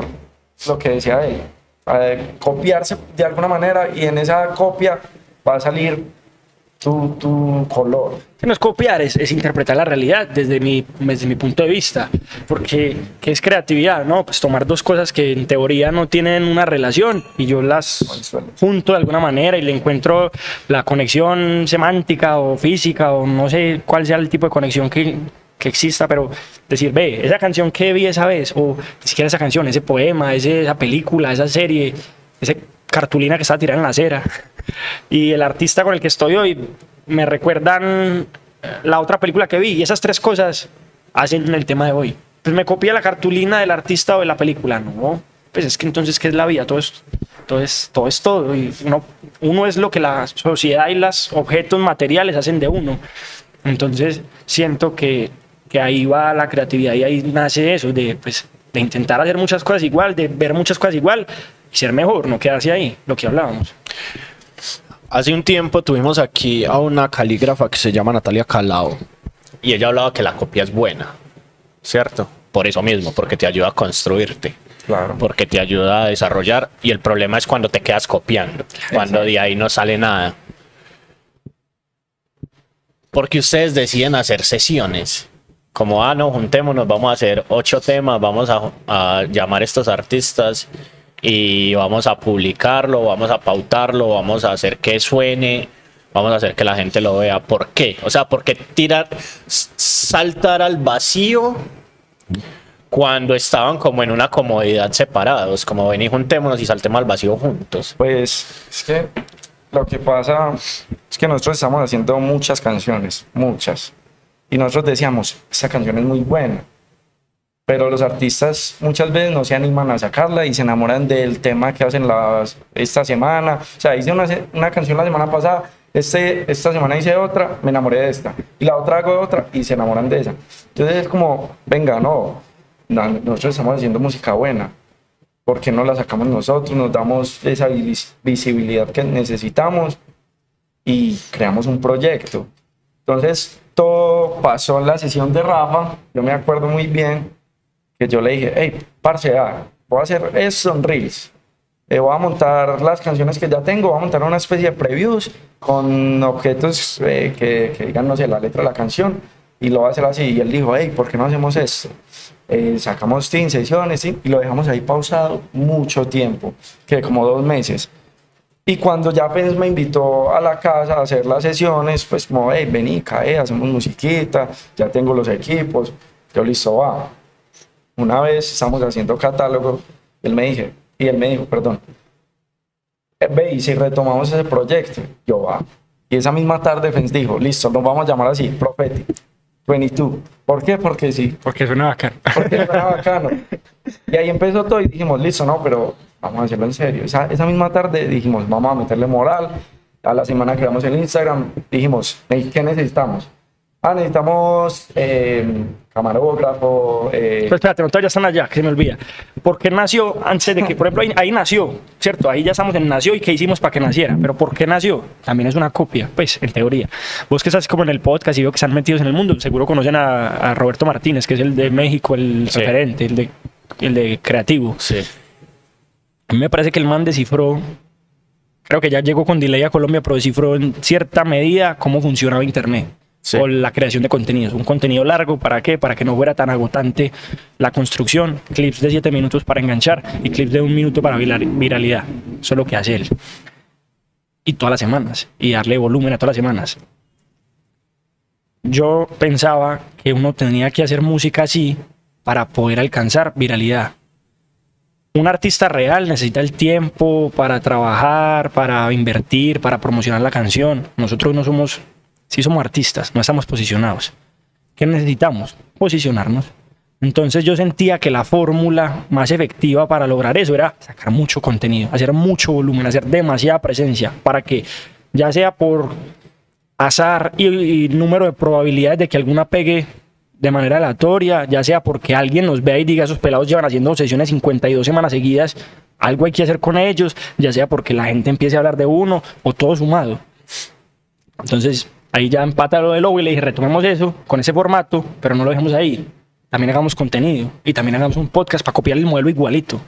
lo que decía él, eh, copiarse de alguna manera y en esa copia va a salir tu, tu color. No es copiar, es, es interpretar la realidad desde mi, desde mi punto de vista. Porque, ¿qué es creatividad? No, pues tomar dos cosas que en teoría no tienen una relación y yo las junto de alguna manera y le encuentro la conexión semántica o física o no sé cuál sea el tipo de conexión que, que exista, pero decir, ve, esa canción que vi esa vez, o ni siquiera esa canción, ese poema, ese- esa película, esa serie, esa cartulina que está tirada en la acera, y el artista con el que estoy hoy me recuerdan eh, la otra película que vi, y esas tres cosas hacen el tema de hoy. Pues me copia la cartulina del artista o de la película, no. Pues es que entonces, ¿qué es la vida? Todo es todo. Es, todo, es todo. Y uno, uno es lo que la sociedad y los objetos materiales hacen de uno. Entonces, siento que, que ahí va la creatividad y ahí nace eso, de, pues, de intentar hacer muchas cosas igual, de ver muchas cosas igual y ser mejor, no quedarse ahí, lo que hablábamos. Hace un tiempo tuvimos aquí a una calígrafa que se llama Natalia Calao y ella hablaba que la copia es buena, ¿cierto? Por eso mismo, porque te ayuda a construirte, Claro. porque te ayuda a desarrollar y el problema es cuando te quedas copiando, cuando de ahí no sale nada. Porque ustedes deciden hacer sesiones. Como, ah, no, juntémonos, vamos a hacer ocho temas, vamos a, a llamar a estos artistas y vamos a publicarlo, vamos a pautarlo, vamos a hacer que suene, vamos a hacer que la gente lo vea. ¿Por qué? O sea, porque tirar, s- saltar al vacío cuando estaban como en una comodidad separados, como ven y juntémonos y saltemos al vacío juntos. Pues es que lo que pasa es que nosotros estamos haciendo muchas canciones, muchas. Y nosotros decíamos, esta canción es muy buena. Pero los artistas muchas veces no se animan a sacarla y se enamoran del tema que hacen las, esta semana. O sea, hice una, una canción la semana pasada, este, esta semana hice otra, me enamoré de esta. Y la otra hago otra y se enamoran de esa. Entonces es como, venga, no, no, nosotros estamos haciendo música buena. ¿Por qué no la sacamos nosotros? Nos damos esa vis- visibilidad que necesitamos y creamos un proyecto. Entonces, todo pasó en la sesión de Rafa. Yo me acuerdo muy bien que yo le dije, hey, parce, ah, voy a hacer esto en Reels. Eh, voy a montar las canciones que ya tengo, voy a montar una especie de previews con objetos eh, que, que digan, no sé, la letra de la canción. Y lo voy a hacer así. Y él dijo, hey, ¿por qué no hacemos esto? Eh, sacamos Team sesiones ¿sí? y lo dejamos ahí pausado mucho tiempo, que como dos meses. Y cuando ya apenas me invitó a la casa a hacer las sesiones, pues como, hey, vení, cae, hacemos musiquita, ya tengo los equipos, yo listo, va. Una vez estamos haciendo catálogo, él me dije, y él me dijo, perdón, "Eh, ve, y si retomamos ese proyecto, yo va. Y esa misma tarde Fens dijo, listo, nos vamos a llamar así, Prophetic 22. ¿Por qué? Porque sí, Porque suena bacán. porque era bacano. Y ahí empezó todo y dijimos, listo, no, pero vamos a hacerlo en serio. Esa, esa misma tarde dijimos, vamos a meterle moral. A la semana creamos el Instagram, dijimos, "Ey, ¿qué necesitamos? Ah, necesitamos eh, camarógrafo. eh, Pero espérate, no, todavía están allá, que se me olvida. ¿Por qué nació antes de que, por ejemplo, ahí, ahí nació, ¿cierto? Ahí ya estamos en nació y qué hicimos para que naciera. Pero ¿por qué nació? También es una copia, pues, en teoría. Vos que estás como en el podcast y veo que están metidos en el mundo, seguro conocen a, a Roberto Martínez, que es el de México, el Sí. referente, el de el de creativo. Sí. A mí me parece que el man descifró, creo que ya llegó con delay a Colombia, pero descifró en cierta medida cómo funcionaba Internet. Sí. O la creación de contenidos. Un contenido largo, ¿para qué? Para que no fuera tan agotante la construcción. Clips de 7 minutos para enganchar y clips de un minuto para viral- viralidad. Eso es lo que hace él. Y todas las semanas. Y darle volumen a todas las semanas. Yo pensaba que uno tenía que hacer música así para poder alcanzar viralidad un artista real necesita el tiempo para trabajar, para invertir, para promocionar la canción. Nosotros no somos, sí somos artistas, no estamos posicionados. ¿Qué necesitamos? Posicionarnos. Entonces yo sentía que la fórmula más efectiva para lograr eso era sacar mucho contenido, hacer mucho volumen, hacer demasiada presencia, para que ya sea por azar y número de probabilidades de que alguna pegue de manera aleatoria, ya sea porque alguien nos vea y diga esos pelados llevan haciendo sesiones 52 semanas seguidas, algo hay que hacer con ellos, ya sea porque la gente empiece a hablar de uno o todo sumado. Entonces ahí ya empata lo de Lobo y retomemos eso con ese formato, pero no lo dejemos ahí. También hagamos contenido y también hagamos un podcast para copiar el modelo igualito.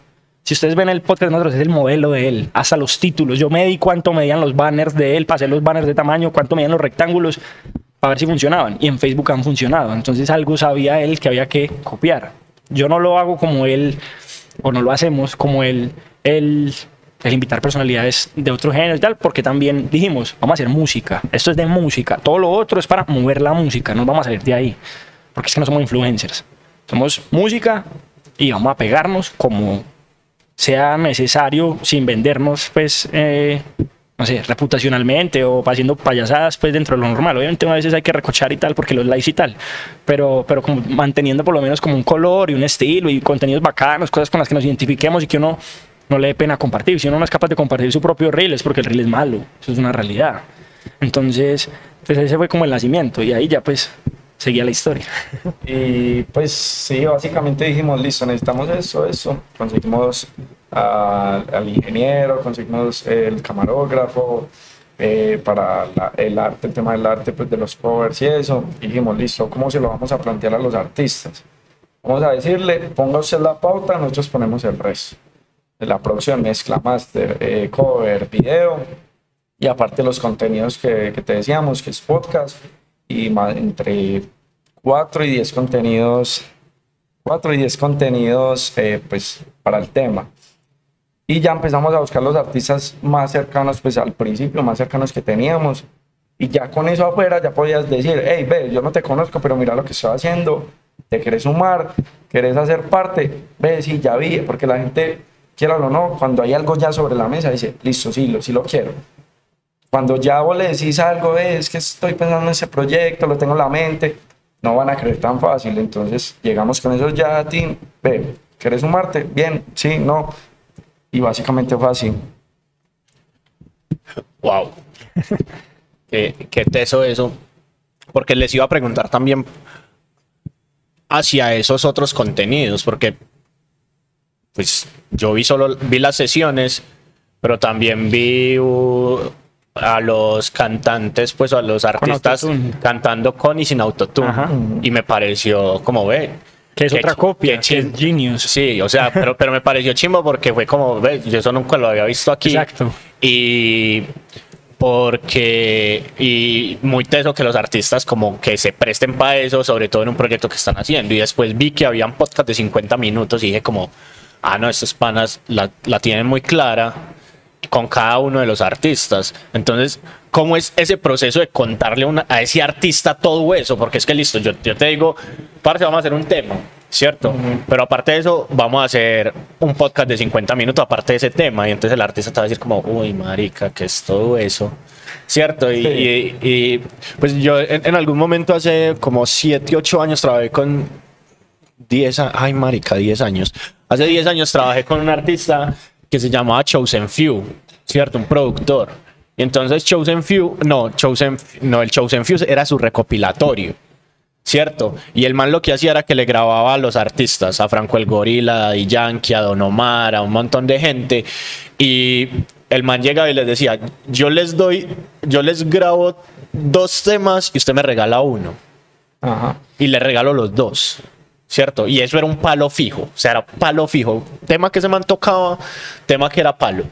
Si ustedes ven el podcast de nosotros, es el modelo de él, hasta los títulos. Yo medí cuánto medían los banners de él, pasé los banners de tamaño, cuánto medían los rectángulos, para ver si funcionaban. Y en Facebook han funcionado. Entonces algo sabía él que había que copiar. Yo no lo hago como él, o no lo hacemos como él, el invitar personalidades de otro género y tal, porque también dijimos, vamos a hacer música. Esto es de música. Todo lo otro es para mover la música. No vamos a salir de ahí. Porque es que no somos influencers. Somos música y vamos a pegarnos como sea necesario sin vendernos, pues, eh, no sé, reputacionalmente o haciendo payasadas, pues, dentro de lo normal. Obviamente a veces hay que recochar y tal, porque los likes y tal, pero, pero como manteniendo por lo menos como un color y un estilo y contenidos bacanos, cosas con las que nos identifiquemos y que uno no le dé pena compartir. Si uno no es capaz de compartir su propio reel es porque el reel es malo, eso es una realidad. Entonces, pues ese fue como el nacimiento y ahí ya pues seguía la historia. Y pues sí, básicamente dijimos, listo, necesitamos eso, eso. Conseguimos al ingeniero, conseguimos el camarógrafo eh, para la- el arte, el tema del arte, pues de los covers y eso. Dijimos, listo, ¿cómo se lo vamos a plantear a los artistas? Vamos a decirle, ponga usted la pauta, nosotros ponemos el resto. La producción, mezcla, master, eh, cover, video. Y aparte los contenidos que, que te decíamos, que es podcast, y ma- entre 4 y 10 contenidos, 4 y 10 contenidos eh, pues para el tema. Y ya empezamos a buscar los artistas más cercanos, pues al principio, más cercanos que teníamos. Y ya con eso afuera ya podías decir, hey, ve, yo no te conozco, pero mira lo que estoy haciendo, te querés sumar, querés hacer parte, ve, sí, ya vi, porque la gente, quiera o no, cuando hay algo ya sobre la mesa, dice, listo, sí, lo, sí lo quiero. Cuando ya vos le decís algo, "Ve, es que estoy pensando en ese proyecto, lo tengo en la mente, no van a creer tan fácil. Entonces llegamos con esos ya a ti, ve, ¿querés sumarte? Bien, sí, no. Y básicamente fue así. Wow. qué teso eso. Porque les iba a preguntar también hacia esos otros contenidos, porque pues yo vi solo vi las sesiones, pero también vi uh, a los cantantes, pues a los artistas cantando con y sin autotune. Ajá. Y me pareció como ve. Que es otra copia, que es Genius. Sí, o sea, pero, pero me pareció chimbo porque fue como, ve, yo eso nunca lo había visto aquí. Exacto. Y porque, y muy teso que los artistas como que se presten para eso, sobre todo en un proyecto que están haciendo. Y después vi que habían podcast de 50 minutos y dije como, ah, no, estos panas la, la tienen muy clara con cada uno de los artistas. Entonces, ¿cómo es ese proceso de contarle una- a ese artista todo eso? Porque es que listo, yo, yo te digo, parce, vamos a hacer un tema, ¿cierto? Pero aparte de eso, vamos a hacer un podcast de 50 minutos aparte de ese tema. Y entonces el artista te va a decir como, uy, marica, ¿qué es todo eso? ¿Cierto? Y, Sí. y- y, pues yo en, en algún momento hace como 7, 8 años trabajé con 10, a- ay marica, 10 años. Hace 10 años trabajé con un artista que se llamaba Chosen Few, ¿cierto? Un productor. Y entonces Chosen Few, no, Chosen, no, el Chosen Few era su recopilatorio, ¿cierto? Y el man lo que hacía era que le grababa a los artistas, a Franco el Gorila, a Daddy Yankee, a Don Omar, a un montón de gente. Y el man llegaba y les decía, yo les doy, yo les grabo dos temas y usted me regala uno Ajá. y le regalo los dos. ¿Cierto? Y eso era un palo fijo, o sea, era palo fijo. Tema que ese man tocaba, tema que era palo.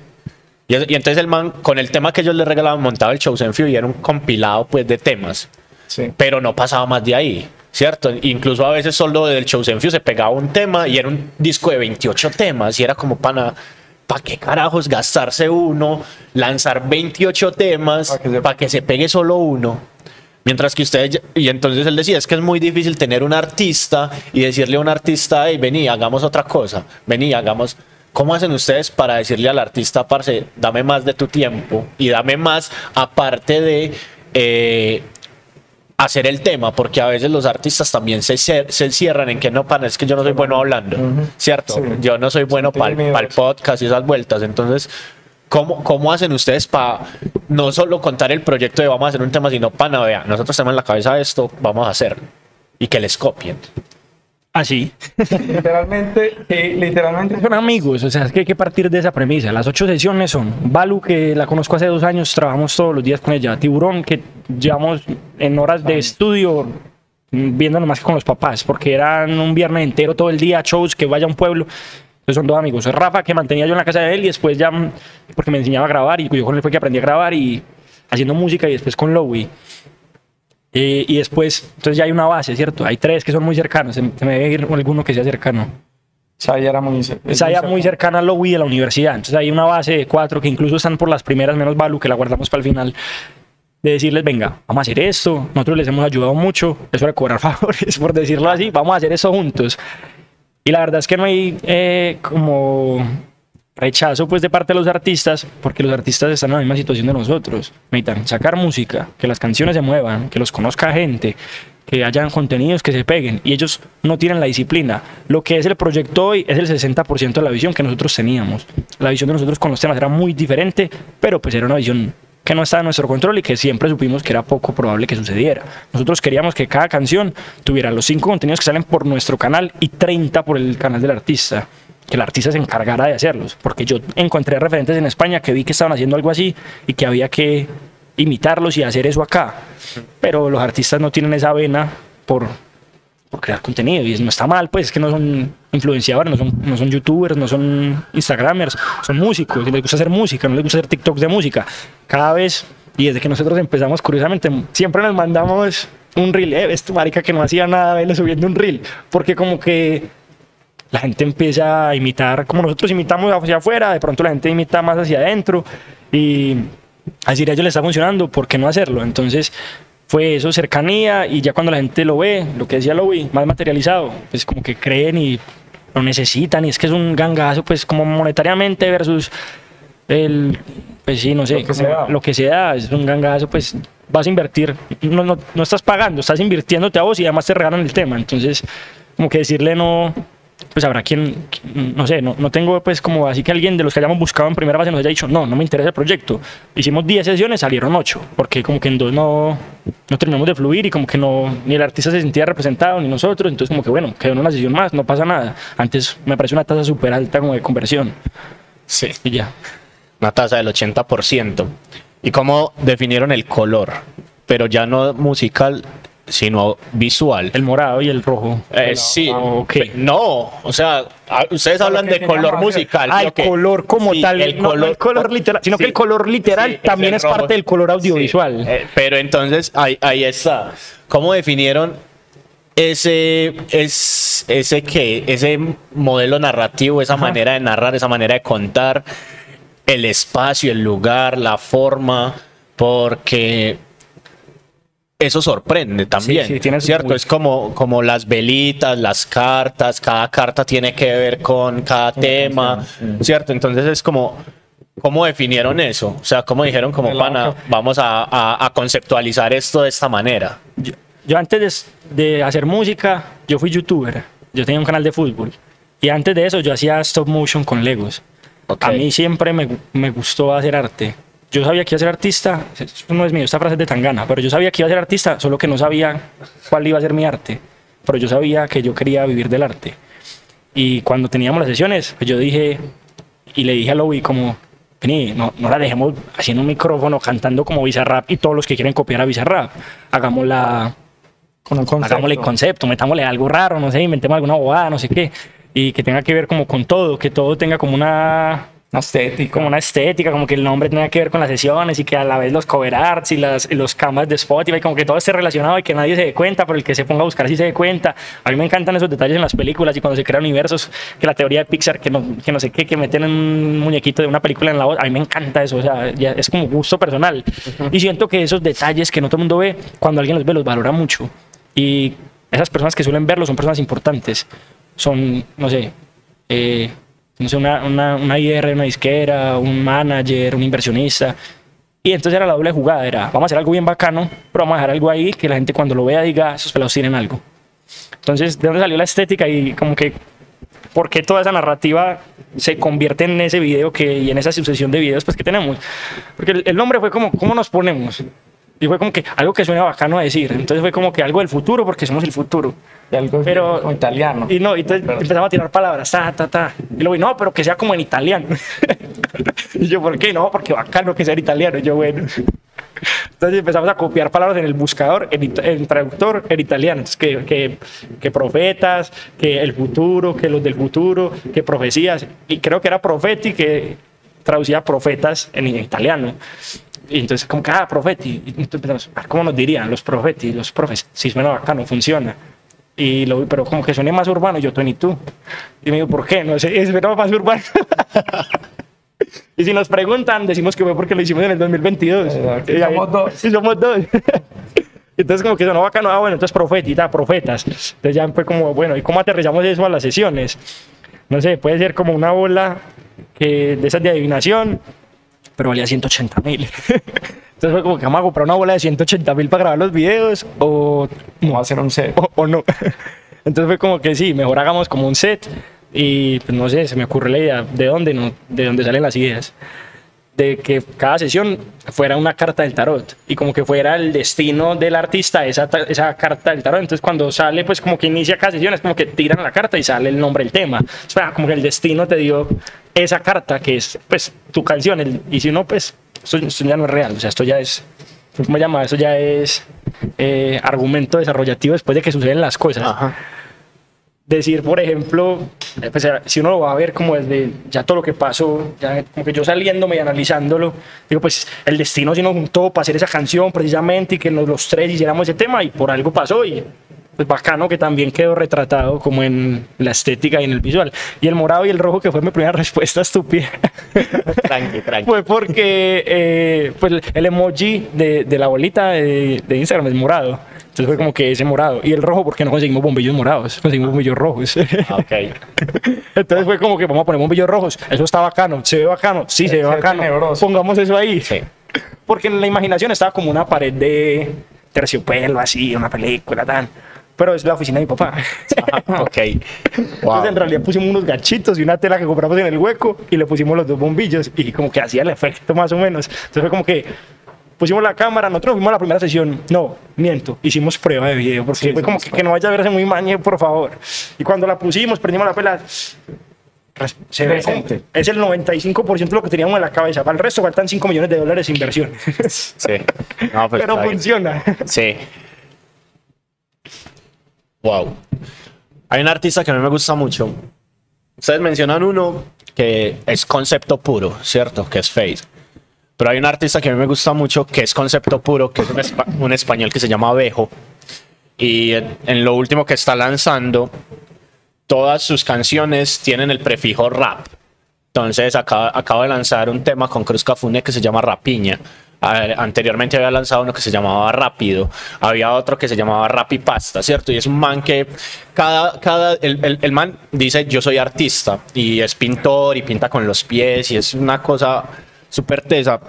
Y, y entonces el man, con el tema que ellos le regalaban, montaba el show y era un compilado pues de temas, Sí. pero no pasaba más de ahí. ¿Cierto? Incluso a veces solo del show se pegaba un tema y era un disco de 28 temas y era como para ¿para qué carajos gastarse uno, lanzar 28 temas Pa' que se- para que se pegue solo uno? Mientras que ustedes, y entonces él decía, es que es muy difícil tener un artista y decirle a un artista, hey, vení, hagamos otra cosa, vení, hagamos... ¿Cómo hacen ustedes para decirle al artista, parce, dame más de tu tiempo y dame más aparte de eh, hacer el tema? Porque a veces los artistas también se, se cierran en que no, pana, es que yo no soy bueno hablando, ¿cierto? Sí. Yo no soy bueno para el podcast y esas vueltas. Entonces, ¿cómo, cómo hacen ustedes para no solo contar el proyecto de vamos a hacer un tema, sino pana, vea, nosotros tenemos en la cabeza esto, vamos a hacerlo? Y que les copien. Así. Literalmente, sí, literalmente. Son amigos, o sea, es que hay que partir de esa premisa. Las ocho sesiones son Balu, que la conozco hace dos años, trabajamos todos los días con ella. Tiburón, que llevamos en horas de estudio mm, viéndonos más que con los papás, porque eran un viernes entero todo el día, shows, que vaya a un pueblo. Entonces son dos amigos. Rafa, que mantenía yo en la casa de él y después ya, porque me enseñaba a grabar y yo con él fue que aprendí a grabar y haciendo música y después con Lowy. Eh, y después, entonces ya hay una base, ¿cierto? Hay tres que son muy cercanos. Se, se me debe ir alguno que sea cercano. Saya era muy. es Esa ya muy cercana a Lowy de la universidad. Entonces hay una base de cuatro que incluso están por las primeras, menos Balu, que la guardamos para el final. De decirles, venga, vamos a hacer esto. Nosotros les hemos ayudado mucho. Eso de cobrar favores, por decirlo así. Vamos a hacer eso juntos. Y la verdad es que no hay eh, como rechazo pues de parte de los artistas, porque los artistas están en la misma situación de nosotros. Necesitan sacar música, que las canciones se muevan, que los conozca gente, que hayan contenidos que se peguen. Y ellos no tienen la disciplina. Lo que es el proyecto hoy es el 60% de la visión que nosotros teníamos. La visión de nosotros con los temas era muy diferente, pero pues era una visión que no estaba en nuestro control y que siempre supimos que era poco probable que sucediera. Nosotros queríamos que cada canción tuviera los cinco contenidos que salen por nuestro canal y 30 por el canal del artista. Que el artista se encargara de hacerlos. Porque yo encontré referentes en España que vi que estaban haciendo algo así y que había que imitarlos y hacer eso acá. Pero los artistas no tienen esa vena por, por crear contenido y no está mal, pues es que no son influenciadores, no son, no son youtubers, no son instagramers, son músicos y les gusta hacer música, no les gusta hacer TikToks de música. Cada vez, y desde que nosotros empezamos, curiosamente, siempre nos mandamos un reel, eh, ves tu marica que no hacía nada, vele subiendo un reel, porque como que la gente empieza a imitar, como nosotros imitamos hacia afuera, de pronto la gente imita más hacia adentro y a decir a ellos les está funcionando, ¿por qué no hacerlo? Entonces fue eso, cercanía y ya cuando la gente lo ve, lo que decía Lowy, más materializado, pues como que creen y lo necesitan y es que es un gangazo, pues como monetariamente versus el, pues sí, no sé, Lo que como se da. lo que se da, es un gangazo, pues vas a invertir, no, no, no estás pagando, estás invirtiéndote a vos y además te regalan el tema, entonces como que decirle no, pues habrá quien, quien- no sé, no, no tengo pues como así que alguien de los que hayamos buscado en primera base nos haya dicho, no, no me interesa el proyecto. Hicimos 10 sesiones, salieron 8, porque como que en dos no, no terminamos de fluir y como que no, ni el artista se sentía representado, ni nosotros, entonces como que bueno, quedó en una sesión más, no pasa nada. Antes me parece una tasa súper alta como de conversión Sí. y ya. Una tasa del 80%. ¿Y cómo definieron el color? Pero ya no musical, sino visual. El morado y el rojo. Eh, sí, ah, no, o sea, ustedes hablan de color musical. Ah, el color como sí, tal, el no, no color, el color literal, sino que el color literal sí, también es rojo. parte del color audiovisual. eh, pero entonces ahí, ahí está. ¿Cómo definieron ese, es, ese que, ese modelo narrativo, esa manera de narrar, esa manera de contar, el espacio, el lugar, la forma? Porque eso sorprende también, sí, tiene su ¿cierto? Es como, como las velitas, las cartas, cada carta tiene que ver con cada tema, ¿cierto? Entonces es como, ¿cómo definieron eso? O sea, ¿cómo dijeron como pana, vamos a, a- a conceptualizar esto de esta manera? Yo, yo antes de, de hacer música, yo fui youtuber. Yo tenía un canal de fútbol. Y antes de eso, yo hacía stop motion con Legos. A mí siempre me, me gustó hacer arte. Yo sabía que iba a ser artista, eso no es mío, esta frase es de Tangana, pero yo sabía que iba a ser artista, solo que no sabía cuál iba a ser mi arte. Pero yo sabía que yo quería vivir del arte. Y cuando teníamos las sesiones, pues yo dije, y le dije a Lowy como, vení, no, no la dejemos haciendo un micrófono cantando como Bizarrap y todos los que quieren copiar a Bizarrap. Hagámosla Con un concepto. hagámosle concepto, metámosle algo raro, no sé, inventemos alguna bobada, no sé qué, y que tenga que ver como con todo, que todo tenga como una, Una estética. como una estética, como que el nombre tenga que ver con las sesiones y que a la vez los cover arts y, las, y los canvas de Spotify, como que todo esté relacionado y que nadie se dé cuenta, pero el que se ponga a buscar sí se dé cuenta. A mí me encantan esos detalles en las películas y cuando se crean universos, que la teoría de Pixar, que no, que no sé qué, que meten un muñequito de una película en la otra, a mí me encanta eso, o sea, ya es como gusto personal. Y siento que esos detalles que no todo el mundo ve, cuando alguien los ve, los valora mucho. Y esas personas que suelen verlos son personas importantes. Son, no sé, eh, no sé, una, una, una IR, una disquera, un manager, un inversionista. Y entonces era la doble jugada, era, vamos a hacer algo bien bacano, pero vamos a dejar algo ahí que la gente cuando lo vea diga, esos pelados tienen algo. Entonces, ¿de dónde salió la estética y como que, por qué toda esa narrativa se convierte en ese video que, y en esa sucesión de videos pues, que tenemos? Porque el, el nombre fue como, ¿cómo nos ponemos? Y fue como que algo que suena bacano a decir. Entonces fue como que algo del futuro, porque somos el futuro. Y algo Pero- como italiano. Y no, y entonces Pero- empezamos a tirar palabras, ta, ta, ta. Y luego, no, pero que sea como en italiano. y yo, ¿por qué? No, porque bacano que sea en italiano. Y yo, bueno. Entonces empezamos a copiar palabras en el buscador, en, it- en traductor, en italiano. Entonces, que, que, que profetas, que el futuro, que los del futuro, que profecías. Y creo que era profeti que traducía profetas en italiano. Y entonces, como que, ah, profeti. Y entonces ah, ¿cómo nos dirían? Los profeti, los profes. Si suena bacano, funciona. Y lo, pero como que suene más urbano, yo, tú ni tú. Y me digo, ¿por qué? No sé, es más urbano. y si nos preguntan, decimos que fue porque lo hicimos en el 2022. Exacto. Y ahí- Somos dos. Somos dos. Entonces como que sonó bacano, ah, bueno, entonces profetita, profetas. Entonces ya fue como, bueno, ¿y cómo aterrizamos eso a las sesiones? No sé, puede ser como una bola que, de esas de adivinación, pero valía 180 mil. Entonces fue como que vamos a comprar una bola de 180 mil para grabar los videos o No ser un set. o, o no. Entonces fue como que sí, mejor hagamos como un set y pues no sé, se me ocurre la idea de dónde, no, de dónde salen las ideas. De que cada sesión fuera una carta del tarot y como que fuera el destino del artista esa, esa carta del tarot. Entonces cuando sale, pues como que inicia cada sesión, es como que tiran la carta y sale el nombre del tema. O sea, como que el destino te dio esa carta que es pues tu canción. el- y si no, pues esto, esto ya no es real. O sea, esto ya es, ¿cómo se llama? Eso ya es eh, argumento desarrollativo después de que suceden las cosas Ajá. Decir, por ejemplo, pues, eh, si uno lo va a ver como desde ya todo lo que pasó, ya como que yo saliéndome y analizándolo, digo, pues el destino sí nos juntó para hacer esa canción precisamente y que nos, los tres hiciéramos ese tema y por algo pasó y pues bacano que también quedó retratado como en la estética y en el visual. Y el morado y el rojo, que fue mi primera respuesta estúpida, Tranqui, tranqui. fue porque eh, pues el emoji de, de la bolita de, de Instagram es morado. Entonces fue como que ese morado. Y el rojo porque no conseguimos bombillos morados, conseguimos bombillos rojos. Ah, Ok. Entonces fue como que vamos a poner bombillos rojos. Eso está bacano. ¿Se ve bacano? Sí, se ve bacano. tenebroso. Pongamos eso ahí. Sí. Porque en la imaginación estaba como una pared de terciopelo, así, una película, tan. Pero es la oficina de mi papá. Ah, ok. Entonces Wow. en realidad pusimos unos ganchitos y una tela que compramos en el hueco y le pusimos los dos bombillos y como que hacía el efecto más o menos. Entonces fue como que pusimos la cámara, nosotros fuimos a la primera sesión, no, miento, hicimos prueba de video porque Sí, fue como que, que no vaya a verse muy mañe, por favor. Y cuando la pusimos, prendimos la pela, se ve Decente. es el 95% de lo que teníamos en la cabeza. Para el resto faltan 5 millones de dólares de inversión. Sí. No, pues Pero está bien. funciona. Sí. Wow. Hay un artista que a mí me gusta mucho. Ustedes mencionan uno que es concepto puro, ¿cierto? Que es Face. Pero hay un artista que a mí me gusta mucho que es concepto puro, que es un, espa- un español que se llama Abejo. Y en, lo último que está lanzando, todas sus canciones tienen el prefijo rap. Entonces acaba, de lanzar un tema con Cruz Cafune que se llama Rapiña. Anteriormente había lanzado uno que se llamaba Rápido. Había otro que se llamaba Rapipasta, ¿cierto? Y es un man que cada, cada, el- el man dice yo soy artista y es pintor y pinta con los pies y es una cosa súper tesa.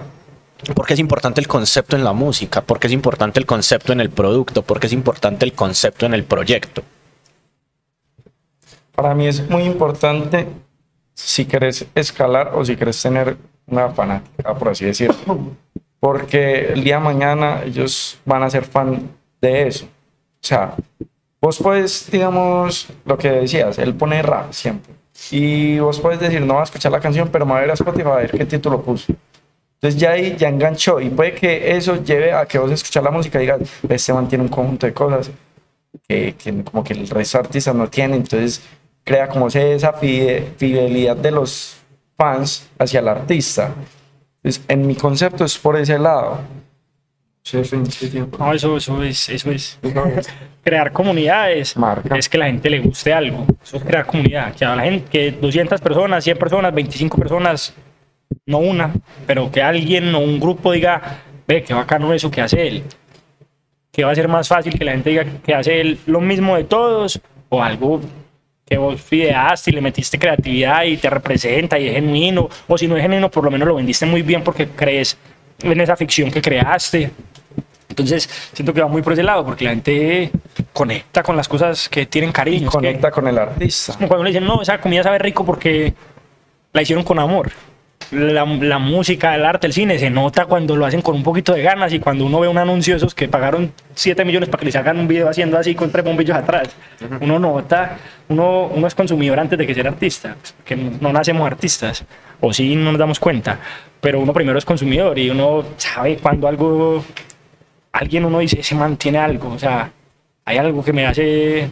Porque es importante el concepto en la música, porque es importante el concepto en el producto, porque es importante el concepto en el proyecto. Para mí es muy importante si querés escalar o si querés tener una fanática, por así decirlo. Porque el día de mañana ellos van a ser fan de eso. O sea, vos puedes, digamos, lo que decías, él pone rap siempre. Y vos puedes decir, no va a escuchar la canción, pero me va a ver a Spotify a ver qué título puso. Entonces ya ahí ya enganchó y puede que eso lleve a que vos escuchar la música y digas, este man tiene un conjunto de cosas. que, que como que el resto de artistas no tienen, entonces crea como esa fide- fidelidad de los fans hacia el artista. Entonces, en mi concepto es por ese lado. No, eso, eso es, eso es. Crear comunidades Marca. es que la gente le guste algo. Eso es crear comunidad. Que a la gente, que 200 personas, 100 personas, 25 personas, no una, pero que alguien o un grupo diga, ve, qué bacano eso que hace él. Que va a ser más fácil que la gente diga que hace él lo mismo de todos o algo que vos ideaste y le metiste creatividad y te representa y es genuino. O si no es genuino, por lo menos lo vendiste muy bien porque crees en esa ficción que creaste. Entonces, siento que va muy por ese lado, porque la gente conecta con las cosas que tienen cariño. Que- Conecta con el artista. como cuando le dicen, no, esa comida sabe rico porque la hicieron con amor. La, la música, el arte, el cine se nota cuando lo hacen con un poquito de ganas y cuando uno ve un anuncio de esos que pagaron 7 millones para que les hagan un video haciendo así con tres bombillos atrás. Uno nota, uno, uno es consumidor antes de que ser artista, pues, que no, no nacemos artistas, o sí no nos damos cuenta, pero uno primero es consumidor y uno sabe cuando algo, alguien uno dice, ese man tiene algo, o sea, hay algo que me hace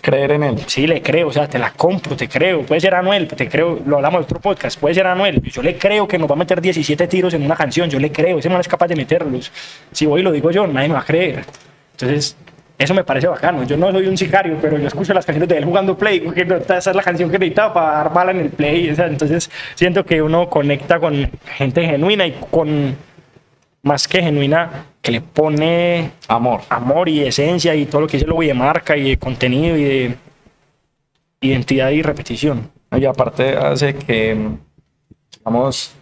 Creer en él. Sí, le creo, o sea, te la compro, te creo. Puede ser Anuel, te creo, lo hablamos en otro podcast, puede ser Anuel. Yo le creo que nos va a meter 17 tiros en una canción, yo le creo, ese man es capaz de meterlos. Si voy y lo digo yo, nadie me va a creer. Entonces, eso me parece bacano. Yo no soy un sicario, pero yo escucho las canciones de él jugando play, porque no- esa es la canción que necesitaba para dar bala en el play. o sea, entonces, siento que uno conecta con gente genuina y con, más que genuina, que le pone Amor. amor y esencia y todo lo que luego y de marca y de contenido y de identidad y repetición. Y aparte hace que, digamos,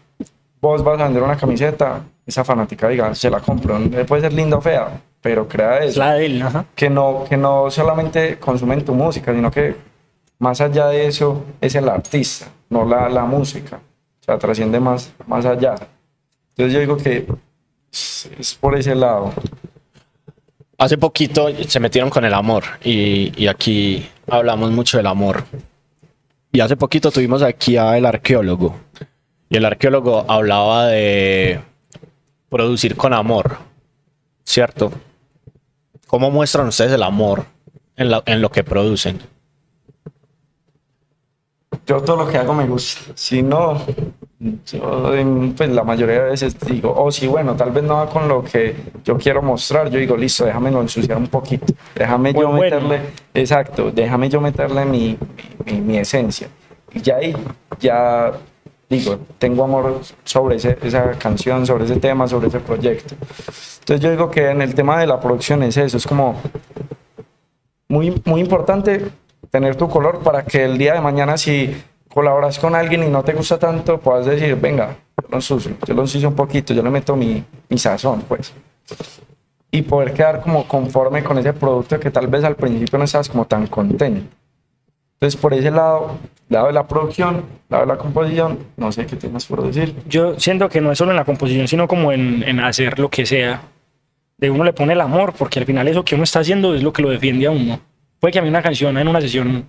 vos vas a vender una camiseta, esa fanática diga, se la compro. Puede ser linda o fea, pero crea Es eso. la de él, ajá. Que no, que no solamente consumen tu música, sino que más allá de eso es el artista, no la, la música. O sea, trasciende más, más allá. Entonces yo digo que es, por ese lado. Hace poquito se metieron con el amor y, y aquí hablamos mucho del amor. Y hace poquito tuvimos aquí al arqueólogo. Y el arqueólogo hablaba de producir con amor, ¿cierto? ¿Cómo muestran ustedes el amor en, la- en lo que producen? Yo todo lo que hago me gusta. Si no, yo en, pues la mayoría de veces digo, oh sí, bueno, tal vez no va con lo que yo quiero mostrar. Yo digo, listo, déjame lo ensuciar un poquito. Déjame yo bueno. meterle, exacto, déjame yo meterle mi, mi, mi esencia. Y ya ahí, ya digo, tengo amor sobre ese- esa canción, sobre ese tema, sobre ese proyecto. Entonces yo digo que en el tema de la producción es eso, es como muy, muy importante tener tu color para que el día de mañana si colaboras con alguien y no te gusta tanto, puedas decir, venga, yo lo ensucio, yo lo ensucio un poquito, yo le meto mi, mi sazón, pues. Y poder quedar como conforme con ese producto que tal vez al principio no estabas como tan contento. Entonces, por ese lado, lado de la producción, lado de la composición, no sé qué tienes por decir. Yo siento que no es solo en la composición, sino como en, en hacer lo que sea. De uno le pone el amor, porque al final eso que uno está haciendo es lo que lo defiende a uno. Puede que a mí una canción en una sesión,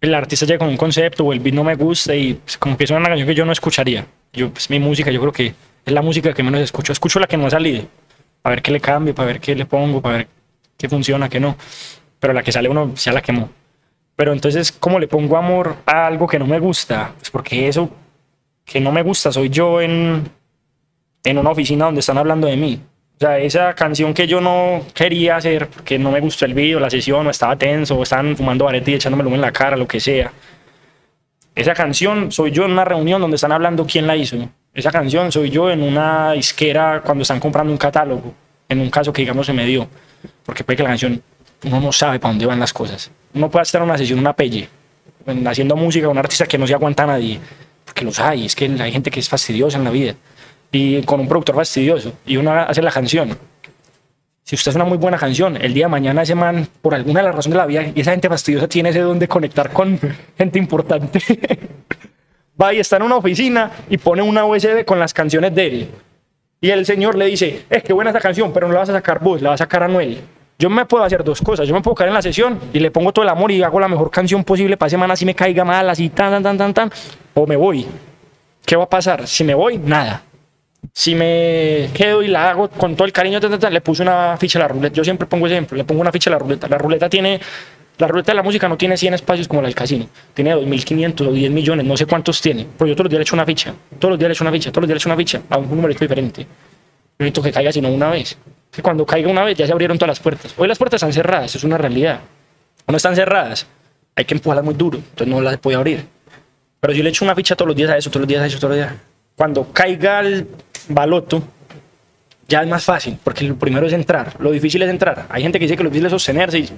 el artista llegue con un concepto o el beat no me gusta y pues, como que una canción que yo no escucharía. Yo, pues mi música, yo creo que es la música que menos escucho. Escucho la que no ha salido, para ver qué le cambio, para ver qué le pongo, para ver qué funciona, qué no. Pero la que sale uno ya la quemó. Pero entonces, ¿cómo le pongo amor a algo que no me gusta? Pues porque eso que no me gusta soy yo en, en una oficina donde están hablando de mí. O sea, esa canción que yo no quería hacer porque no me gustó el video, la sesión, o estaba tenso, o estaban fumando vareta y echándome humo en la cara, lo que sea. Esa canción soy yo en una reunión donde están hablando quién la hizo. Esa canción soy yo en una disquera cuando están comprando un catálogo, en un caso que digamos se me dio. Porque puede que la canción, uno no sabe para dónde van las cosas. Uno puede estar en una sesión, una pelle, en- haciendo música, un artista que no se aguanta nadie. Porque los hay, es que hay gente que es fastidiosa en la vida. Y con un productor fastidioso. Y uno hace la canción. Si usted hace una muy buena canción, el día de mañana ese man, por alguna de las razones de la vida, y esa gente fastidiosa tiene ese don de conectar con gente importante. Va y está en una oficina y pone una USB con las canciones de él. Y el señor le dice, es que buena esta canción, pero no la vas a sacar vos, la va a sacar Anuel. Yo me puedo hacer dos cosas. Yo me puedo quedar en la sesión y le pongo todo el amor y hago la mejor canción posible para ese man así me caiga mal, así tan, tan, tan, tan, tan. O me voy. ¿Qué va a pasar? Si me voy, nada. Si me quedo y la hago con todo el cariño, ta, ta, ta, le puse una ficha a la ruleta. Yo siempre pongo ejemplo, le pongo una ficha a la ruleta. La ruleta tiene, la ruleta de la música no tiene 100 espacios como la del casino. Tiene 2.500 o 10 millones, no sé cuántos tiene. Pero yo todos los días le echo una ficha, todos los días le echo una ficha, todos los días le echo una ficha a un numerito diferente. No necesito que caiga sino una vez. Que cuando caiga una vez ya se abrieron todas las puertas. Hoy las puertas están cerradas, eso es una realidad. No están cerradas, hay que empujarlas muy duro, entonces no las puede abrir. Pero yo le echo una ficha todos los días a eso, todos los días a eso, todos los días. Cuando caiga el baloto, ya es más fácil, porque lo primero es entrar. Lo difícil es entrar. Hay gente que dice que lo difícil es sostenerse y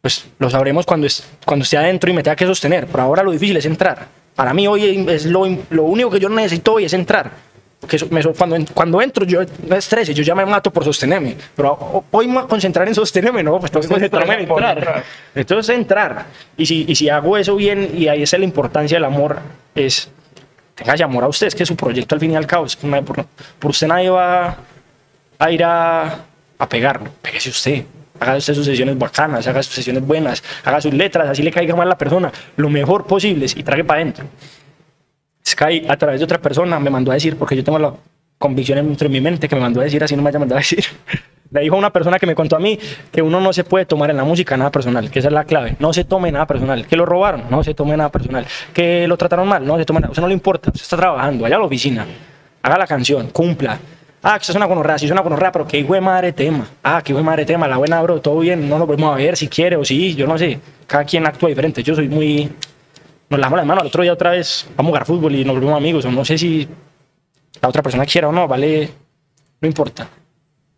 pues lo sabremos cuando, es, cuando esté adentro y me tenga que sostener. Por ahora lo difícil es entrar. Para mí hoy es lo, lo único que yo necesito hoy es entrar. Porque me, cuando, cuando entro yo no estrés, yo ya me mato por sostenerme. Pero hoy me voy a concentrar en sostenerme, no, pues tengo que concentrarme en entrar. Entonces entrar. Y si, y si hago eso bien, y ahí es la importancia del amor, es tenga amor a usted, es que su proyecto al fin y al cabo, es por, usted nadie va a ir a, a pegarlo, pégese usted, haga usted sus sesiones bacanas, haga sus sesiones buenas, haga sus letras, así le caiga mal a la persona, lo mejor posible y trague para adentro. Sky a través de otra persona me mandó a decir, porque yo tengo la convicción dentro de mi mente que me mandó a decir, así no me haya mandado a decir. Le dijo una persona que me contó a mí que uno no se puede tomar en la música nada personal, que esa es la clave. No se tome nada personal. Que lo robaron, no se tome nada personal. Que lo trataron mal, no se tome nada. O sea, no le importa. Usted está trabajando, allá a la oficina. Haga la canción, cumpla. Ah, que usted es una conorrea, sí es una conorrea, pero qué hijo de madre tema. Ah, qué hijo de madre tema, la buena, bro, todo bien, no nos volvemos a ver si quiere o sí, yo no sé. Cada quien actúa diferente. Yo soy muy. Nos lavamos las manos, al otro día otra vez vamos a jugar fútbol y nos volvemos amigos. O no sé si la otra persona quiera o no, vale, no importa.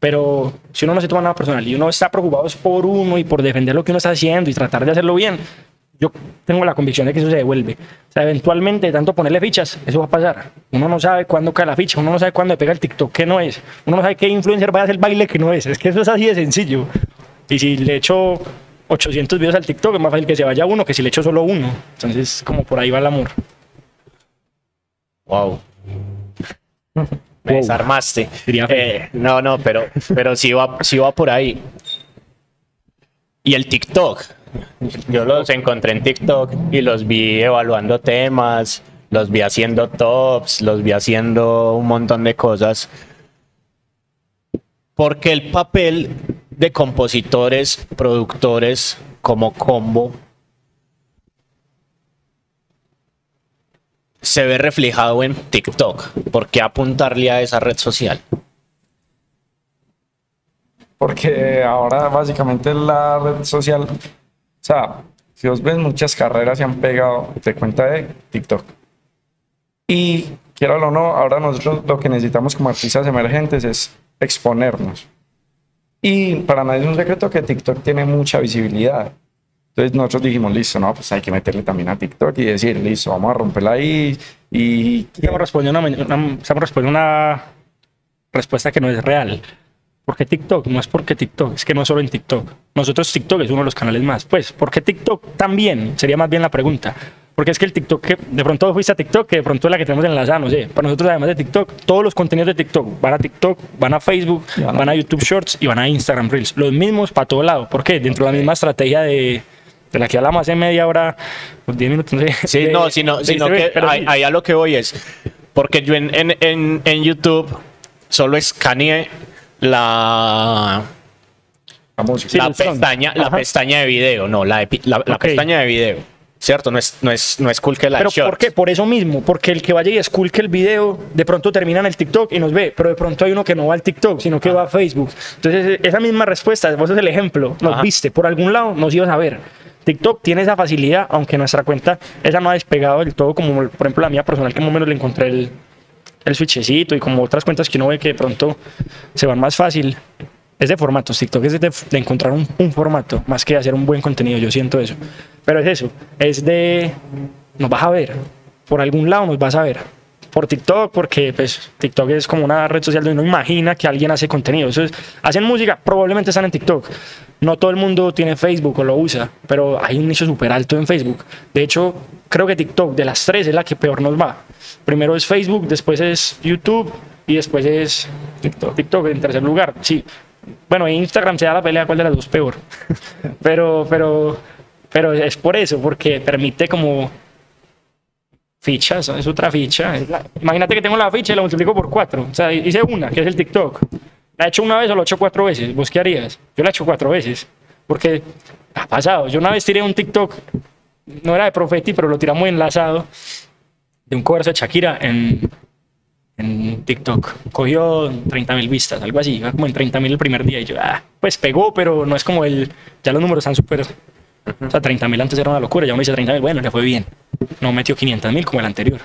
Pero si uno no se toma nada personal y uno está preocupado por uno y por defender lo que uno está haciendo y tratar de hacerlo bien, yo tengo la convicción de que eso se devuelve. O sea, eventualmente, tanto ponerle fichas, eso va a pasar. Uno no sabe cuándo cae la ficha, uno no sabe cuándo le pega el TikTok que no es, uno no sabe qué influencer va a hacer el baile que no es. Es que eso es así de sencillo. Y si le echo 800 videos al TikTok, es más fácil que se vaya uno que si le echo solo uno. Entonces, como por ahí va el amor. Wow. Me desarmaste. Eh, no, no, pero, pero sí, va, sí va por ahí. Y el TikTok. Yo los encontré en TikTok y los vi evaluando temas, los vi haciendo tops, los vi haciendo un montón de cosas. Porque el papel de compositores, productores como combo se ve reflejado en TikTok. ¿Por qué apuntarle a esa red social? Porque ahora básicamente la red social, o sea, si vos ves muchas carreras se han pegado de cuenta de TikTok. Y quiero o no, ahora nosotros lo que necesitamos como artistas emergentes es exponernos. Y para nadie es un secreto que TikTok tiene mucha visibilidad. Entonces nosotros dijimos, listo, no, pues hay que meterle también a TikTok y decir, listo, vamos a romperla ahí. Y estamos respondiendo una, una, una respuesta que no es real. porque TikTok? No es porque TikTok, es que no solo en TikTok. Nosotros TikTok es uno de los canales más. Pues, ¿por qué TikTok también? Sería más bien la pregunta. Porque es que el TikTok, que de pronto fuiste a TikTok, que de pronto es la que tenemos enlazada, no sé. Para nosotros, además de TikTok, todos los contenidos de TikTok van a TikTok, van a Facebook, van a YouTube Shorts y van a Instagram Reels. Los mismos para todo lado. ¿Por qué? Dentro de la misma estrategia de, de la que hablamos hace media hora, 10 minutos, no sé. Sí, no, sino, sino que ahí, a lo que voy es, porque yo en, en, en, en YouTube solo escaneé la... La, pestaña, la pestaña de video, no, la, la, la pestaña de video. ¿Cierto? No es, no es, no es cool que la Pero ¿por qué? Por eso mismo. Porque el que vaya y es cool que el video, de pronto termina en el TikTok y nos ve. Pero de pronto hay uno que no va al TikTok, sino que va a Facebook. Entonces, esa misma respuesta, vos es el ejemplo. Nos viste por algún lado, nos ibas a ver. TikTok tiene esa facilidad, aunque nuestra cuenta, esa no ha despegado del todo, como por ejemplo la mía personal, que más o menos le encontré el, el switchecito y como otras cuentas que uno ve que de pronto se van más fácil es de formatos. TikTok es de, encontrar un, un, formato más que hacer un buen contenido. Yo siento eso. Pero es eso. Es de. Nos vas a ver. Por algún lado nos vas a ver. Por TikTok, porque pues, TikTok es como una red social donde uno imagina que alguien hace contenido. Eso es, hacen música, probablemente están en TikTok. No todo el mundo tiene Facebook o lo usa, pero hay un nicho súper alto en Facebook. De hecho, creo que TikTok de las tres es la que peor nos va. Primero es Facebook, después es YouTube y después es TikTok, TikTok en tercer lugar. Sí, bueno, en Instagram se da la pelea cuál de las dos peor. pero, pero, pero es por eso, porque permite como Fichas, es otra ficha. Imagínate que tengo la ficha y la multiplico por cuatro. O sea, hice una, que es el TikTok. ¿La he hecho una vez o la he hecho cuatro veces? ¿Vos qué harías? Yo la he hecho cuatro veces. Porque ha pasado. Yo una vez tiré un TikTok, no era de Profeti, pero lo tiramos enlazado, de un cover de Shakira en, en TikTok. Cogió 30 mil vistas, algo así. Iba como en 30 mil el primer día. Y yo, ah, pues pegó, pero no es como el. Ya los números están súper. O sea, 30 mil antes era una locura. Ya uno dice 30 mil, bueno, le fue bien. No metió 500 mil como el anterior.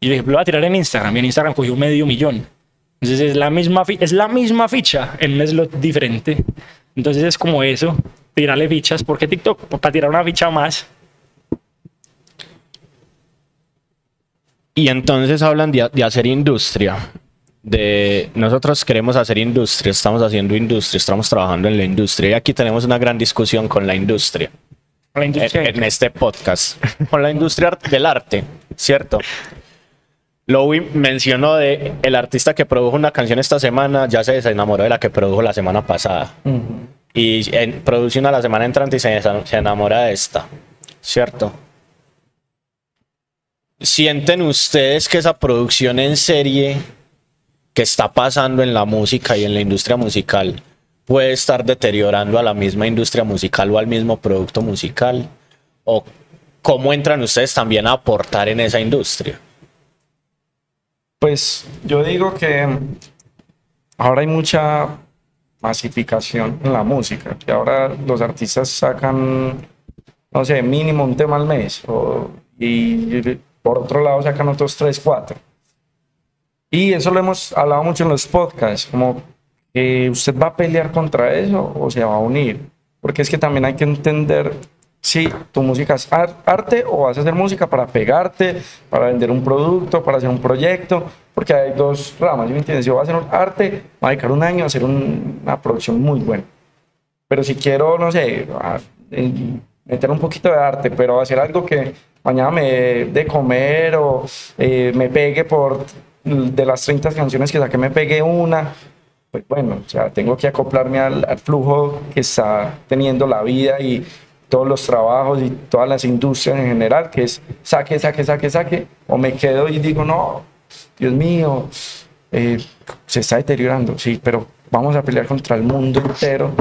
Y dije, lo voy a tirar en Instagram. Y en Instagram cogió medio millón. Entonces es la misma, es la misma ficha en un slot diferente. Entonces es como eso, tirarle fichas. ¿Por qué TikTok? Para tirar una ficha más. Y entonces hablan de, de hacer industria. De nosotros queremos hacer industria, estamos haciendo industria, estamos trabajando en la industria. Y aquí tenemos una gran discusión con la industria. La industria. en este podcast. Con la industria del arte, ¿cierto? Louis mencionó de el artista que produjo una canción esta semana, ya se desenamoró de la que produjo la semana pasada. Y en- produce una la semana entrante y se, se enamora de esta, ¿cierto? ¿Sienten ustedes que esa producción en serie que está pasando en la música y en la industria musical puede estar deteriorando a la misma industria musical o al mismo producto musical? ¿O cómo entran ustedes también a aportar en esa industria? Pues yo digo que ahora hay mucha masificación en la música, que ahora los artistas sacan, no sé, mínimo un tema al mes, y por otro lado sacan otros tres, cuatro. Y eso lo hemos hablado mucho en los podcasts, como que usted va a pelear contra eso o se va a unir, porque es que también hay que entender si tu música es ar- arte o vas a hacer música para pegarte, para vender un producto, para hacer un proyecto, porque hay dos ramas, ¿sí me entiendes? Yo voy a hacer arte, voy a dedicar un año a hacer un- una producción muy buena. Pero si quiero, no sé, en- meter un poquito de arte, pero hacer algo que mañana me de comer o eh, me pegue por de las 30 canciones que saqué, me pegue una, pues bueno, o sea, tengo que acoplarme al, al flujo que está teniendo la vida y todos los trabajos y todas las industrias en general, que es saque, saque, saque, saque, o me quedo y digo, no, Dios mío, eh, se está deteriorando, sí, pero vamos a pelear contra el mundo entero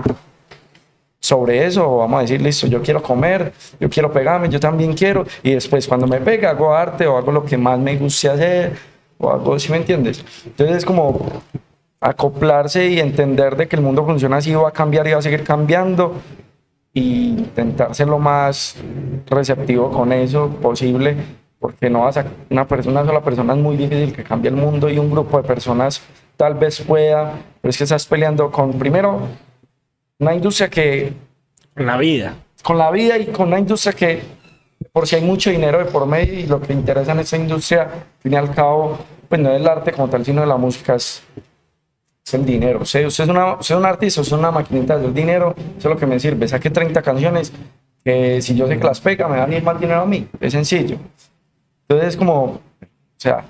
sobre eso, vamos a decir, listo, yo quiero comer, yo quiero pegarme, yo también quiero, y después cuando me pega hago arte o hago lo que más me guste hacer, o algo, ¿sí me entiendes? Entonces es como acoplarse y entender de que el mundo funciona así, va a cambiar y va a seguir cambiando, y intentar ser lo más receptivo con eso posible, porque no vas a, una persona, una sola persona es muy difícil que cambie el mundo y un grupo de personas tal vez pueda, pero es que estás peleando con, primero, una industria que La vida. con la vida y con una industria que por si hay mucho dinero de por medio y lo que interesa en esta industria, al fin y al cabo, pues no es el arte como tal, sino de la música, es, es el dinero. Usted, usted, es una, usted es un artista, usted es una maquinita de dinero, eso es lo que me sirve. Saque 30 canciones que si yo sé que las pega, me van a ir más dinero a mí. Es sencillo. Entonces es como, o sea,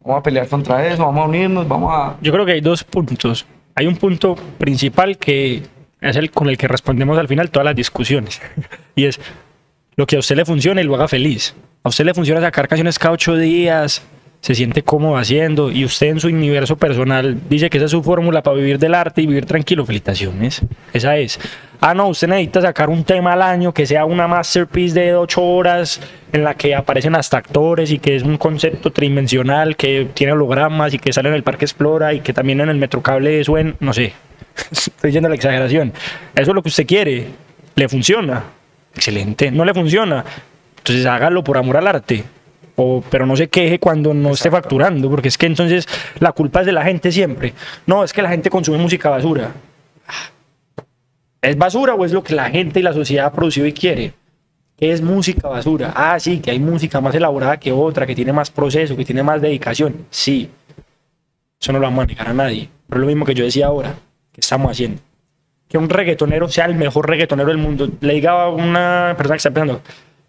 vamos a pelear contra eso, vamos a unirnos, vamos a... Yo creo que hay dos puntos. Hay un punto principal que es el con el que respondemos al final todas las discusiones. y es lo que a usted le funcione y lo haga feliz. A usted le funciona sacar canciones cada ocho días, se siente cómodo haciendo y usted en su universo personal dice que esa es su fórmula para vivir del arte y vivir tranquilo. Felicitaciones. Esa es. Ah, no, usted necesita sacar un tema al año que sea una masterpiece de ocho horas en la que aparecen hasta actores y que es un concepto tridimensional que tiene hologramas y que sale en el Parque Explora y que también en el Metrocable suena, no sé, estoy diciendo la exageración. Eso es lo que usted quiere, le funciona, excelente, no le funciona, entonces hágalo por amor al arte. O, pero no se queje cuando no esté facturando, porque es que entonces la culpa es de la gente siempre. No, es que la gente consume música basura. ¿Es basura o es lo que la gente y la sociedad ha producido y quiere? ¿Qué es música basura? Ah, sí, que hay música más elaborada que otra, que tiene más proceso, que tiene más dedicación. Sí, eso no lo vamos a negar a nadie. Pero es lo mismo que yo decía ahora, que estamos haciendo. Que un reggaetonero sea el mejor reggaetonero del mundo. Le diga a una persona que está pensando,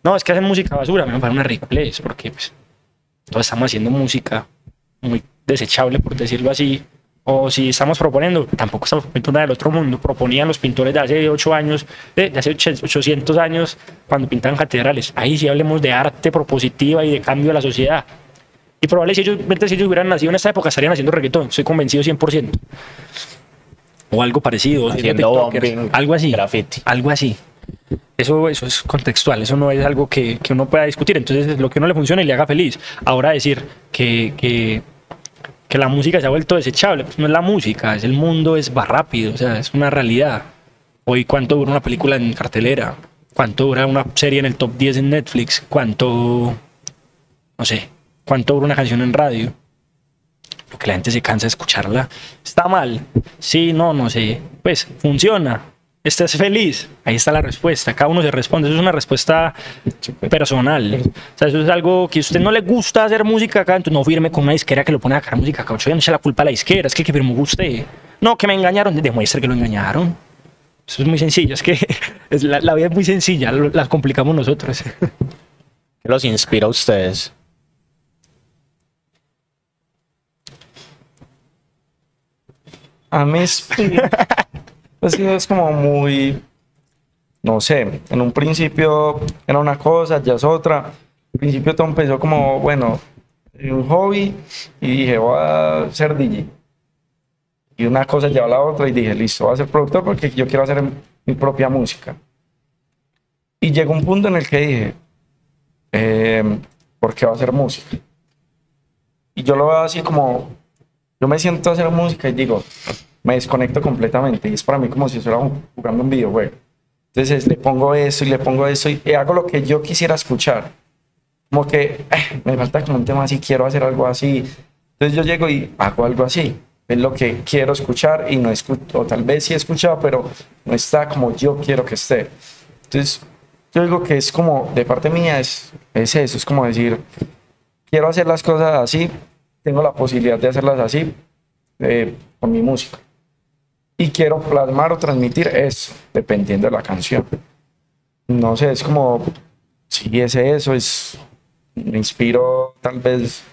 no, es que hacen música basura, me parece una ridiculez, porque pues todos estamos haciendo música muy desechable, por decirlo así, o si estamos proponiendo, tampoco estamos proponiendo nada del otro mundo. Proponían los pintores de hace 8 años, de, de hace 800 años, cuando pintaban catedrales. Ahí sí hablemos de arte propositiva y de cambio de la sociedad. Y probablemente si ellos, si ellos hubieran nacido en esta época, estarían haciendo reggaetón. Estoy convencido 100%. O algo parecido. Haciendo bombing, algo así. graffiti. Algo así. Eso, eso es contextual, eso no es algo que, que uno pueda discutir. Entonces, lo que no le funciona y le haga feliz. Ahora decir que, que, que la música se ha vuelto desechable, pues no es la música, es el mundo, es va rápido, o sea, es una realidad. Hoy, ¿cuánto dura una película en cartelera? ¿Cuánto dura una serie en el top 10 en Netflix? ¿Cuánto, no sé, cuánto dura una canción en radio? Lo que la gente se cansa de escucharla. ¿Está mal? Sí, no, no sé. Pues funciona. ¿Estás feliz? Ahí está la respuesta. Cada uno se responde. Eso es una respuesta personal. O sea, eso es algo que a usted no le gusta hacer música acá, entonces no firme con una disquera que lo pone a sacar música acá. Yo no eche la culpa a la disquera, es que el que firmó usted. No, que me engañaron, demuestre que lo engañaron. Eso es muy sencillo, es que es la, la vida es muy sencilla, lo- la complicamos nosotros. ¿Qué los inspira a ustedes? A mí pues, es como muy, no sé, en un principio era una cosa, ya es otra. Al principio todo empezó como, bueno, un hobby y dije, voy a ser DJ. Y una cosa llevó a la otra y dije, listo, voy a ser productor porque yo quiero hacer mi propia música. Y llegó un punto en el que dije, eh, ¿por qué voy a hacer música? Y yo lo veo así como, yo me siento a hacer música y digo, me desconecto completamente y es para mí como si estuviera jugando un videojuego. Entonces le pongo eso y le pongo eso y hago lo que yo quisiera escuchar. Como que eh, me falta como un tema así, quiero hacer algo así. Entonces yo llego y hago algo así. Es lo que quiero escuchar y no escucho, o tal vez sí he escuchado, pero no está como yo quiero que esté. Entonces yo digo que es como, de parte mía, es, es eso, es como decir, quiero hacer las cosas así, tengo la posibilidad de hacerlas así eh, con mi música. Y quiero plasmar o transmitir eso, dependiendo de la canción. No sé, es como, si es eso, es, me inspiro tal vez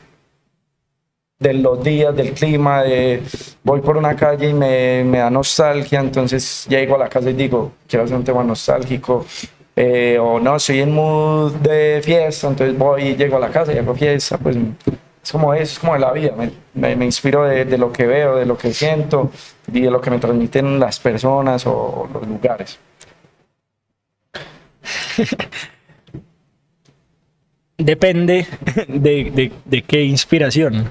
de los días, del clima, de voy por una calle y me, me da nostalgia, entonces llego a la casa y digo, quiero hacer un tema nostálgico, eh, o no, estoy en mood de fiesta, entonces voy y llego a la casa y hago fiesta, pues es como eso, es como la vida, me, me, me inspiro de, de, lo que veo, de lo que siento y de lo que me transmiten las personas o los lugares. Depende de, de, de qué inspiración.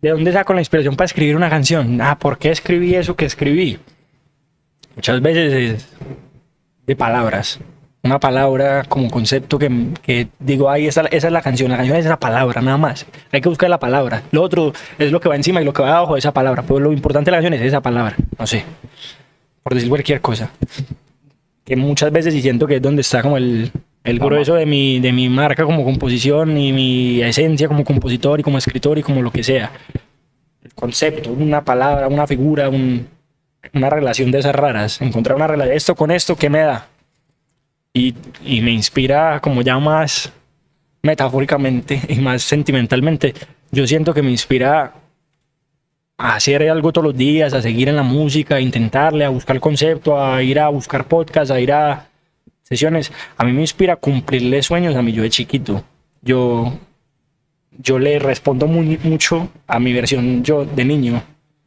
¿De dónde saco la inspiración para escribir una canción? Ah, ¿por qué escribí eso que escribí? Muchas veces es de palabras. Una palabra como concepto que, que digo, ay, esa, esa, es la canción. La canción es esa palabra, nada más. Hay que buscar la palabra. Lo otro es lo que va encima y lo que va abajo de esa palabra. Pero lo importante de la canción es esa palabra. No sé. Por decir cualquier cosa. Que muchas veces y siento que es donde está como el, el grueso de mi, de mi marca como composición y mi esencia como compositor y como escritor y como lo que sea. El concepto, una palabra, una figura, un, una relación de esas raras. Encontrar una relación, esto con esto, ¿qué me da? Y, me inspira como ya más metafóricamente y más sentimentalmente. Yo siento que me inspira a hacer algo todos los días, a seguir en la música, a intentarle, a buscar concepto, a ir a buscar podcasts, a ir a sesiones. A mí me inspira cumplirle sueños a mí yo de chiquito. Yo, yo le respondo mucho a mi versión yo de niño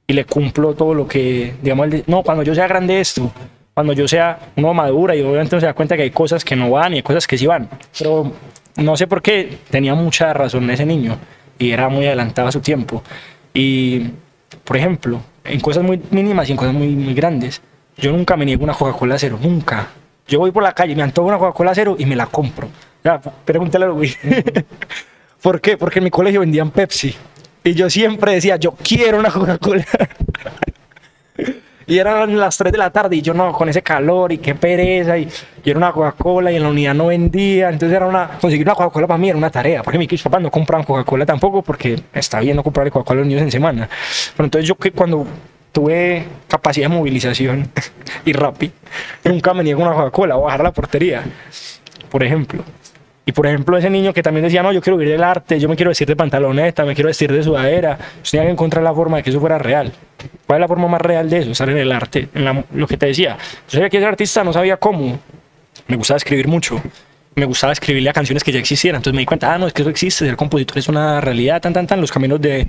y le cumplo todo lo que, digamos, no, cuando yo sea grande esto, cuando yo sea uno madura y obviamente uno se da cuenta que hay cosas que no van y hay cosas que sí van. Pero no sé por qué tenía mucha razón ese niño y era muy adelantado a su tiempo. Y, por ejemplo, en cosas muy mínimas y en cosas muy, muy grandes, yo nunca me niego una Coca-Cola cero, nunca. Yo voy por la calle, me antojo una Coca-Cola cero y me la compro. Ya, pregúntale a güey. ¿Por qué? Porque en mi colegio vendían Pepsi. Y yo siempre decía, yo quiero una Coca-Cola. y eran las 3 de la tarde y yo no, con ese calor y qué pereza y quiero una Coca-Cola y en la unidad no vendía. Entonces era una, conseguir una Coca-Cola para mí era una tarea, porque mis papás no compraban Coca-Cola tampoco porque está bien no comprarle Coca-Cola los niños en semana. Pero entonces yo que cuando tuve capacidad de movilización y rápido, nunca me niego una Coca-Cola o bajar la portería, por ejemplo. Y por ejemplo, ese niño que también decía, no, yo quiero vivir del arte, yo me quiero vestir de pantaloneta, me quiero vestir de sudadera, yo tenía que encontrar la forma de que eso fuera real. ¿Cuál es la forma más real de eso? Estar en el arte, en la- lo que te decía. Yo sabía que era artista, no sabía cómo. Me gustaba escribir mucho. Me gustaba escribirle a canciones que ya existieran. Entonces me di cuenta, ah, no, es que eso existe, ser compositor es una realidad, tan, tan, tan. Los caminos de,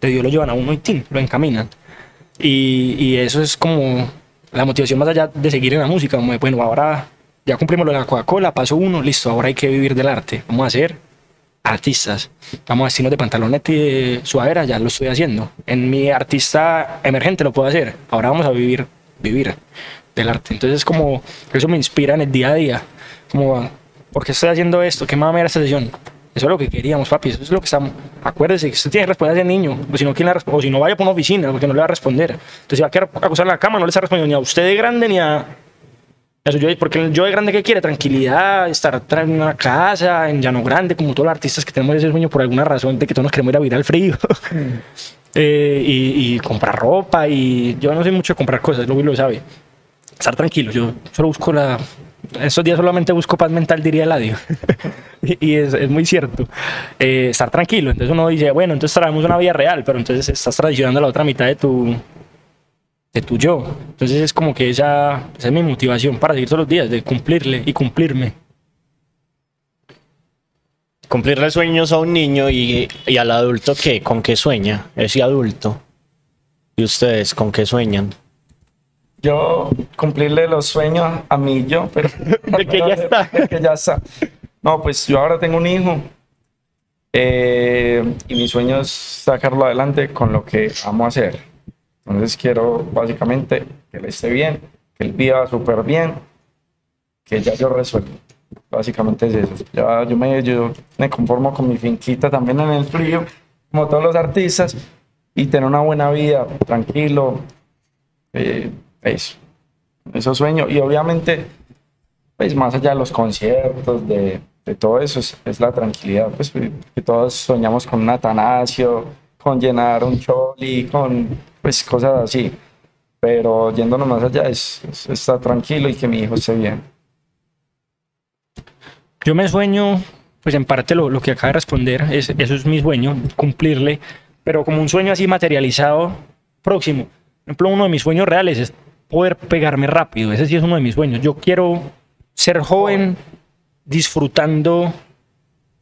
de Dios lo llevan a uno y tin, lo encaminan. Y, y eso es como la motivación más allá de seguir en la música. Como de, bueno, ahora ya cumplimos lo de la Coca-Cola, paso uno, listo, ahora hay que vivir del arte. Vamos a ser artistas. Vamos a vestirnos de pantaloneta y de ya lo estoy haciendo. En mi artista emergente lo puedo hacer. Ahora vamos a vivir, vivir del arte. Entonces, como eso me inspira en el día a día. Como, ¿por qué estoy haciendo esto? ¿Qué mame era esta sesión? Eso es lo que queríamos, papi. Eso es lo que estamos. Acuérdese que usted tiene que responder a ese niño. O si no, ¿quién responde? O si no, vaya por una oficina, porque no le va a responder. Entonces, si va a quedar acusar en la cama, no le está respondiendo ni a usted de grande ni a. su yo, porque yo de grande, ¿qué quiere? Tranquilidad, estar en una casa, en llano grande, como todos los artistas que tenemos ese sueño por alguna razón de que todos nos queremos ir a vivir al frío. Eh, y, comprar ropa. Y yo no sé mucho de comprar cosas, Luis lo sabe. Estar tranquilo. Yo solo busco la. Estos días solamente busco paz mental, diría Eladio. y y es, es muy cierto. Eh, estar tranquilo. Entonces uno dice, bueno, entonces traemos una vida real, pero entonces estás traicionando la otra mitad de tu, de tu yo. Entonces es como que esa, esa es mi motivación para seguir todos los días, de cumplirle y cumplirme. Cumplirle sueños a un niño y, y al adulto, ¿qué? ¿Con qué sueña ese adulto? ¿Y ustedes con qué sueñan? Yo cumplirle los sueños a mí yo, pero De que ya está. de que ya está. No, pues yo ahora tengo un hijo eh, y mi sueño es sacarlo adelante con lo que amo hacer. Entonces quiero básicamente que él esté bien, que él viva súper bien, que ya yo resuelvo. Básicamente es eso. Ya yo me, yo me conformo con mi finquita también en el frío, como todos los artistas, y tener una buena vida, tranquilo, eh, eso, eso sueño. Y obviamente, pues más allá de los conciertos, de, de todo eso, es, es la tranquilidad. Pues que todos soñamos con un Atanasio, con llenar un choli, con pues cosas así. Pero yéndonos más allá, es, es estar tranquilo y que mi hijo esté bien. Yo me sueño, pues en parte lo, lo que acaba de responder, es, eso es mi sueño, cumplirle, pero como un sueño así materializado próximo. Por ejemplo, uno de mis sueños reales es poder pegarme rápido, ese sí es uno de mis sueños. Yo quiero ser joven disfrutando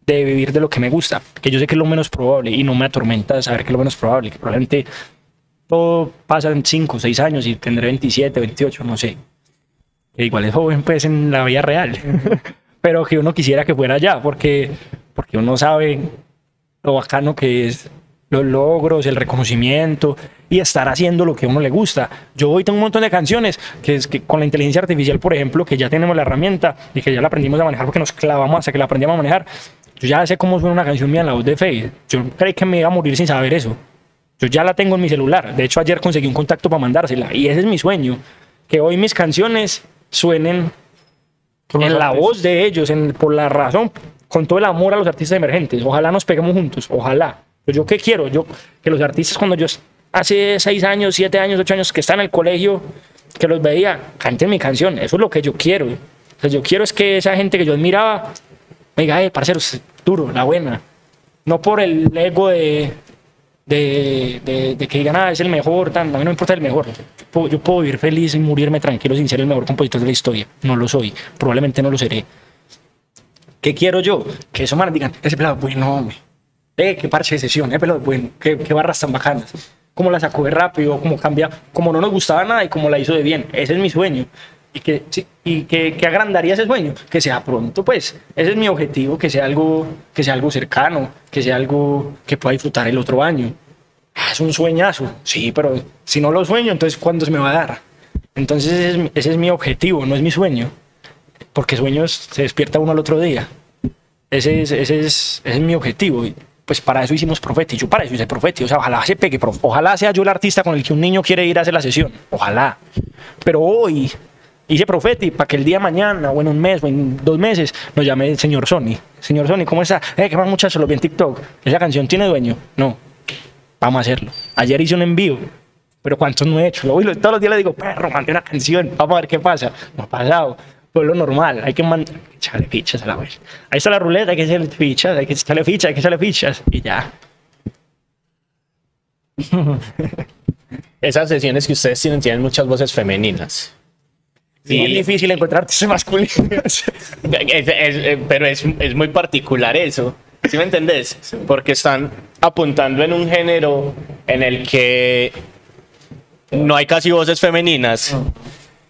de vivir de lo que me gusta, que yo sé que es lo menos probable y no me atormenta saber que es lo menos probable, que probablemente todo pasa en 5 o 6 años y tendré 27, 28, no sé. Que igual es joven pues en la vida real. pero que uno quisiera que fuera ya, porque, porque uno sabe lo bacano que es los logros, el reconocimiento y estar haciendo lo que a uno le gusta. Yo hoy tengo un montón de canciones que es que con la inteligencia artificial, por ejemplo, que ya tenemos la herramienta y que ya la aprendimos a manejar porque nos clavamos hasta que la aprendimos a manejar. Yo ya sé cómo suena una canción mía en la voz de Faye. Yo creí que me iba a morir sin saber eso. Yo ya la tengo en mi celular. De hecho, ayer conseguí un contacto para mandársela y ese es mi sueño. Que hoy mis canciones suenen en la voz de ellos, en, por la razón, con todo el amor a los artistas emergentes. Ojalá nos peguemos juntos, ojalá. Pero yo qué quiero, yo que los artistas cuando yo hace seis años, siete años, ocho años que están en el colegio, que los veía, canten mi canción. Eso es lo que yo quiero. O sea, yo quiero es que esa gente que yo admiraba me diga, eh, parcero, es duro, la buena. No por el ego de, de, de, de que digan, ah, es el mejor, tan, a mí no me importa el mejor. Yo puedo, vivir feliz y morirme tranquilo sin ser el mejor compositor de la historia. No lo soy, probablemente no lo seré. ¿Qué quiero yo? Que esos manes digan, ese pelado, bueno, hombre. Eh, qué parche de sesión, eh, pelado, bueno, qué, qué barras tan bacanas. Cómo la sacó de rápido, cómo cambia, como no nos gustaba nada y cómo la hizo de bien. Ese es mi sueño. Y que, y que, que agrandaría ese sueño, que sea pronto, pues. Ese es mi objetivo, que sea algo, que sea algo cercano, que sea algo que pueda disfrutar el otro año. Ah, es un sueñazo, sí, pero si no lo sueño, entonces ¿cuándo se me va a dar? Entonces ese es, ese es mi objetivo, no es mi sueño. Porque sueños se despierta uno al otro día. Ese es, ese es, ese es mi objetivo. Y pues para eso hicimos Profeti. Yo para eso hice Profeti. O sea, ojalá se pegue. Ojalá sea yo el artista con el que un niño quiere ir a hacer la sesión. Ojalá. Pero hoy hice Profeti para que el día de mañana, o en un mes, o en dos meses, nos llame el señor Sony. Señor Sony, ¿cómo está? Eh, ¿qué más muchachos? Lo vi en TikTok. ¿Esa canción tiene dueño? No. Vamos a hacerlo. Ayer hice un envío. Pero ¿cuántos no he hecho? Lo, todos los días le digo, perro, mandé una canción. Vamos a ver qué pasa. No ha pasado. Pues lo normal, hay que man- echarle fichas a la vez. Ahí está la ruleta, hay que echarle fichas, hay que echarle fichas, hay que echarle fichas y ya. Esas sesiones que ustedes tienen tienen muchas voces femeninas. Es muy Y- difícil encontrar artistas masculinos. Es- es- eh, pero es, es muy particular eso. ¿Sí me entendés? Porque están apuntando en un género en el que no hay casi voces femeninas.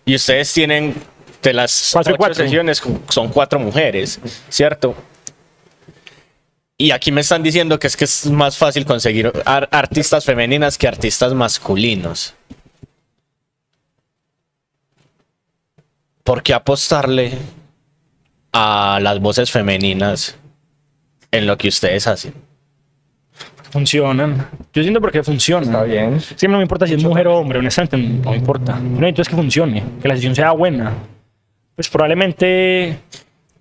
Y ustedes tienen de las Cuatro sesiones son cuatro mujeres, ¿cierto? Y aquí me están diciendo que es que es más fácil conseguir ar- artistas femeninas que artistas masculinos. ¿Por qué apostarle a las voces femeninas en lo que ustedes hacen? funcionan. Yo siento porque funcionan. Está bien. Siempre no me importa si es mujer o hombre, honestamente, no me importa. Yo necesito es que funcione, que la sesión sea buena. Pues probablemente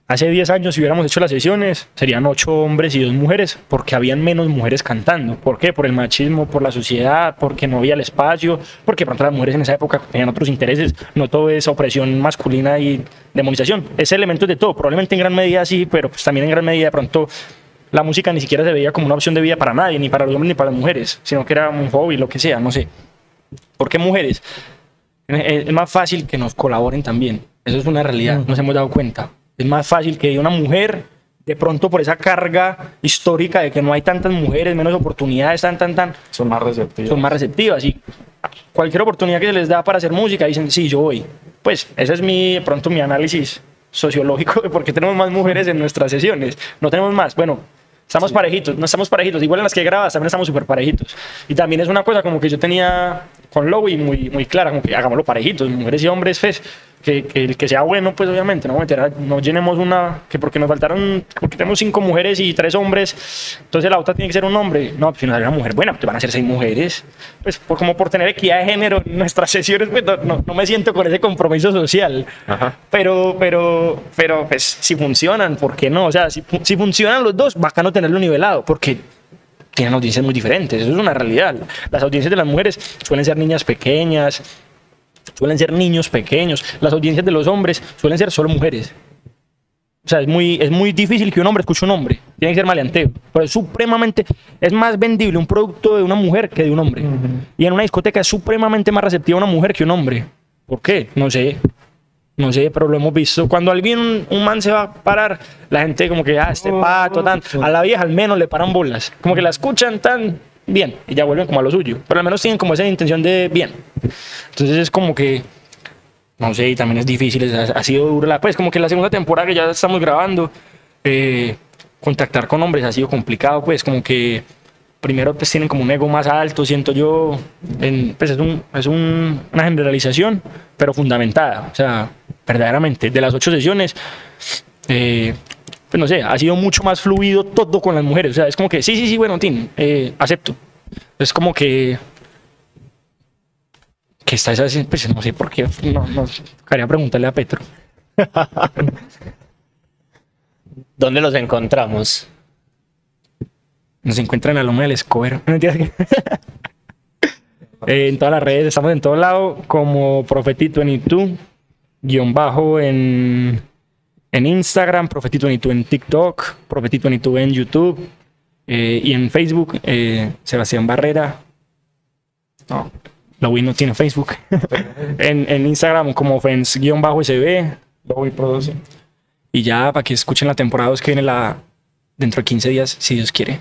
hace 10 años, si hubiéramos hecho las sesiones, serían 8 hombres y 2 mujeres, porque habían menos mujeres cantando. ¿Por qué? Por el machismo, por la sociedad, porque no había el espacio, porque pronto las mujeres en esa época tenían otros intereses. No todo es opresión masculina y demonización. Es elementos de todo. Probablemente en gran medida sí, pero pues también en gran medida de pronto la música ni siquiera se veía como una opción de vida para nadie, ni para los hombres ni para las mujeres, sino que era un hobby, lo que sea, no sé. ¿Por qué mujeres? Es es más fácil que nos colaboren también. Eso es una realidad, nos hemos dado cuenta. Es más fácil que una mujer, de pronto por esa carga histórica de que no hay tantas mujeres, menos oportunidades, tan, tan, tan, Son más receptivos. son más receptivas y cualquier oportunidad que se les da para hacer música dicen, sí, yo voy. Pues ese es mi, de pronto mi análisis sociológico de por qué tenemos más mujeres en nuestras sesiones. No tenemos más. Bueno, estamos parejitos, no estamos parejitos. Igual en las que grabas también estamos súper parejitos. Y también es una cosa como que yo tenía con Lowy muy, muy clara, como que hagámoslo parejitos, mujeres y hombres, pues, que, que el que sea bueno, pues obviamente, no, no llenemos una, que porque nos faltaron, porque tenemos cinco mujeres y tres hombres, entonces la otra tiene que ser un hombre. No, pues si nos sale una mujer buena, pues van a ser seis mujeres. Pues por, como por tener equidad de género en nuestras sesiones, pues no, no, no me siento con ese compromiso social. Ajá. Pero, pero, pero, pues si funcionan, ¿por qué no? O sea, si, si funcionan los dos, bacano tenerlo nivelado, porque tienen audiencias muy diferentes, eso es una realidad. Las audiencias de las mujeres suelen ser niñas pequeñas, suelen ser niños pequeños, las audiencias de los hombres suelen ser solo mujeres. O sea, es muy, es muy difícil que un hombre escuche un hombre. Tiene que ser maleanteo. Pero es supremamente, es más vendible un producto de una mujer que de un hombre. Y en una discoteca es supremamente más receptiva una mujer que un hombre. ¿Por qué? No sé. No sé, pero lo hemos visto. Cuando alguien, un, un man se va a parar, la gente como que, ah, este pato, tan. A la vieja al menos le paran bolas. Como que la escuchan tan bien y ya vuelven como a lo suyo. Pero al menos tienen como esa intención de bien. Entonces es como que, no sé, y también es difícil, ha, ha sido duro. La, pues como que la segunda temporada que ya estamos grabando, eh, contactar con hombres ha sido complicado, pues como que primero pues tienen como un ego más alto, siento yo, en, pues es, un, es un- una generalización, pero fundamentada, o sea, verdaderamente, de las ocho sesiones, eh, pues no sé, ha sido mucho más fluido todo con las mujeres, o sea, es como que, sí, sí, sí, bueno, Tim, eh, acepto. Es como que que está esa, pues no sé por qué, no, no, quería preguntarle a Petro. ¿Dónde los encontramos? Nos encuentran en la loma del Escobar. No. Eh, en todas las redes, estamos en todo lado como Profetito22, guion bajo en, en Instagram, Profetito22 en TikTok, Profetito22 en YouTube eh, y en Facebook, eh, Sebastián Barrera. No. Lo no tiene Facebook. en, en Instagram como fens-sb. Lo voy a producir. Y ya para que escuchen la temporada 2 que viene la, dentro de 15 días, si Dios quiere.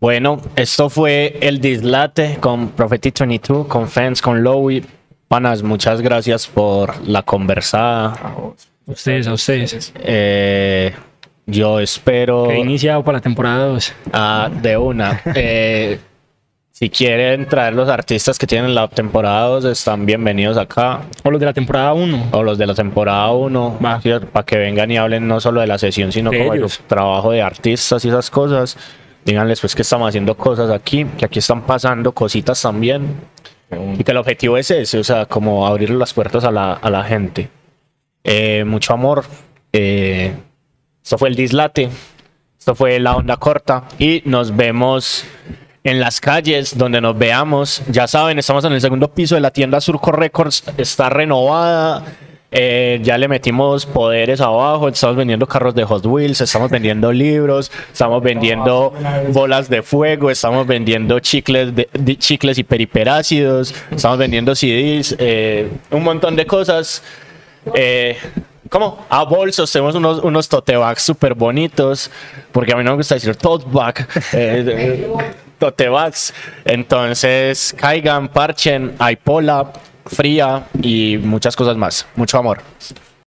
Bueno, esto fue el Dislate con Prophetic 22, con Fans, con Lowy. Panas, muchas gracias por la conversada. Ustedes, a ustedes. Eh, yo espero Que he iniciado para la temporada 2. ah, de una. Eh, si quieren traer los artistas que tienen la temporada 2, están bienvenidos acá. O los de la temporada 1. O los de la temporada 1, Va. para que vengan y hablen no solo de la sesión, sino De como ellos. el trabajo de artistas y esas cosas. Díganles pues que estamos haciendo cosas aquí, que aquí están pasando cositas también. Y que el objetivo es ese, o sea, como abrir las puertas a la, a la gente. Eh, mucho amor. Eh, esto fue el dislate. Esto fue la onda corta. Y nos vemos en las calles donde nos veamos. Ya saben, estamos en el segundo piso de la tienda Surco Records. Está renovada. Eh, ya le metimos poderes abajo, estamos vendiendo carros de Hot Wheels, estamos vendiendo libros, estamos vendiendo bolas de fuego, estamos vendiendo chicles, de, de- chicles y periperácidos, estamos vendiendo CDs, eh, un montón de cosas. Eh, ¿Cómo? A bolsos, tenemos unos, unos tote bags súper bonitos, porque a mí no me gusta decir tote bag, eh, eh, tote bags. Entonces, caigan, parchen, hay pola, fría y muchas cosas más. Mucho amor.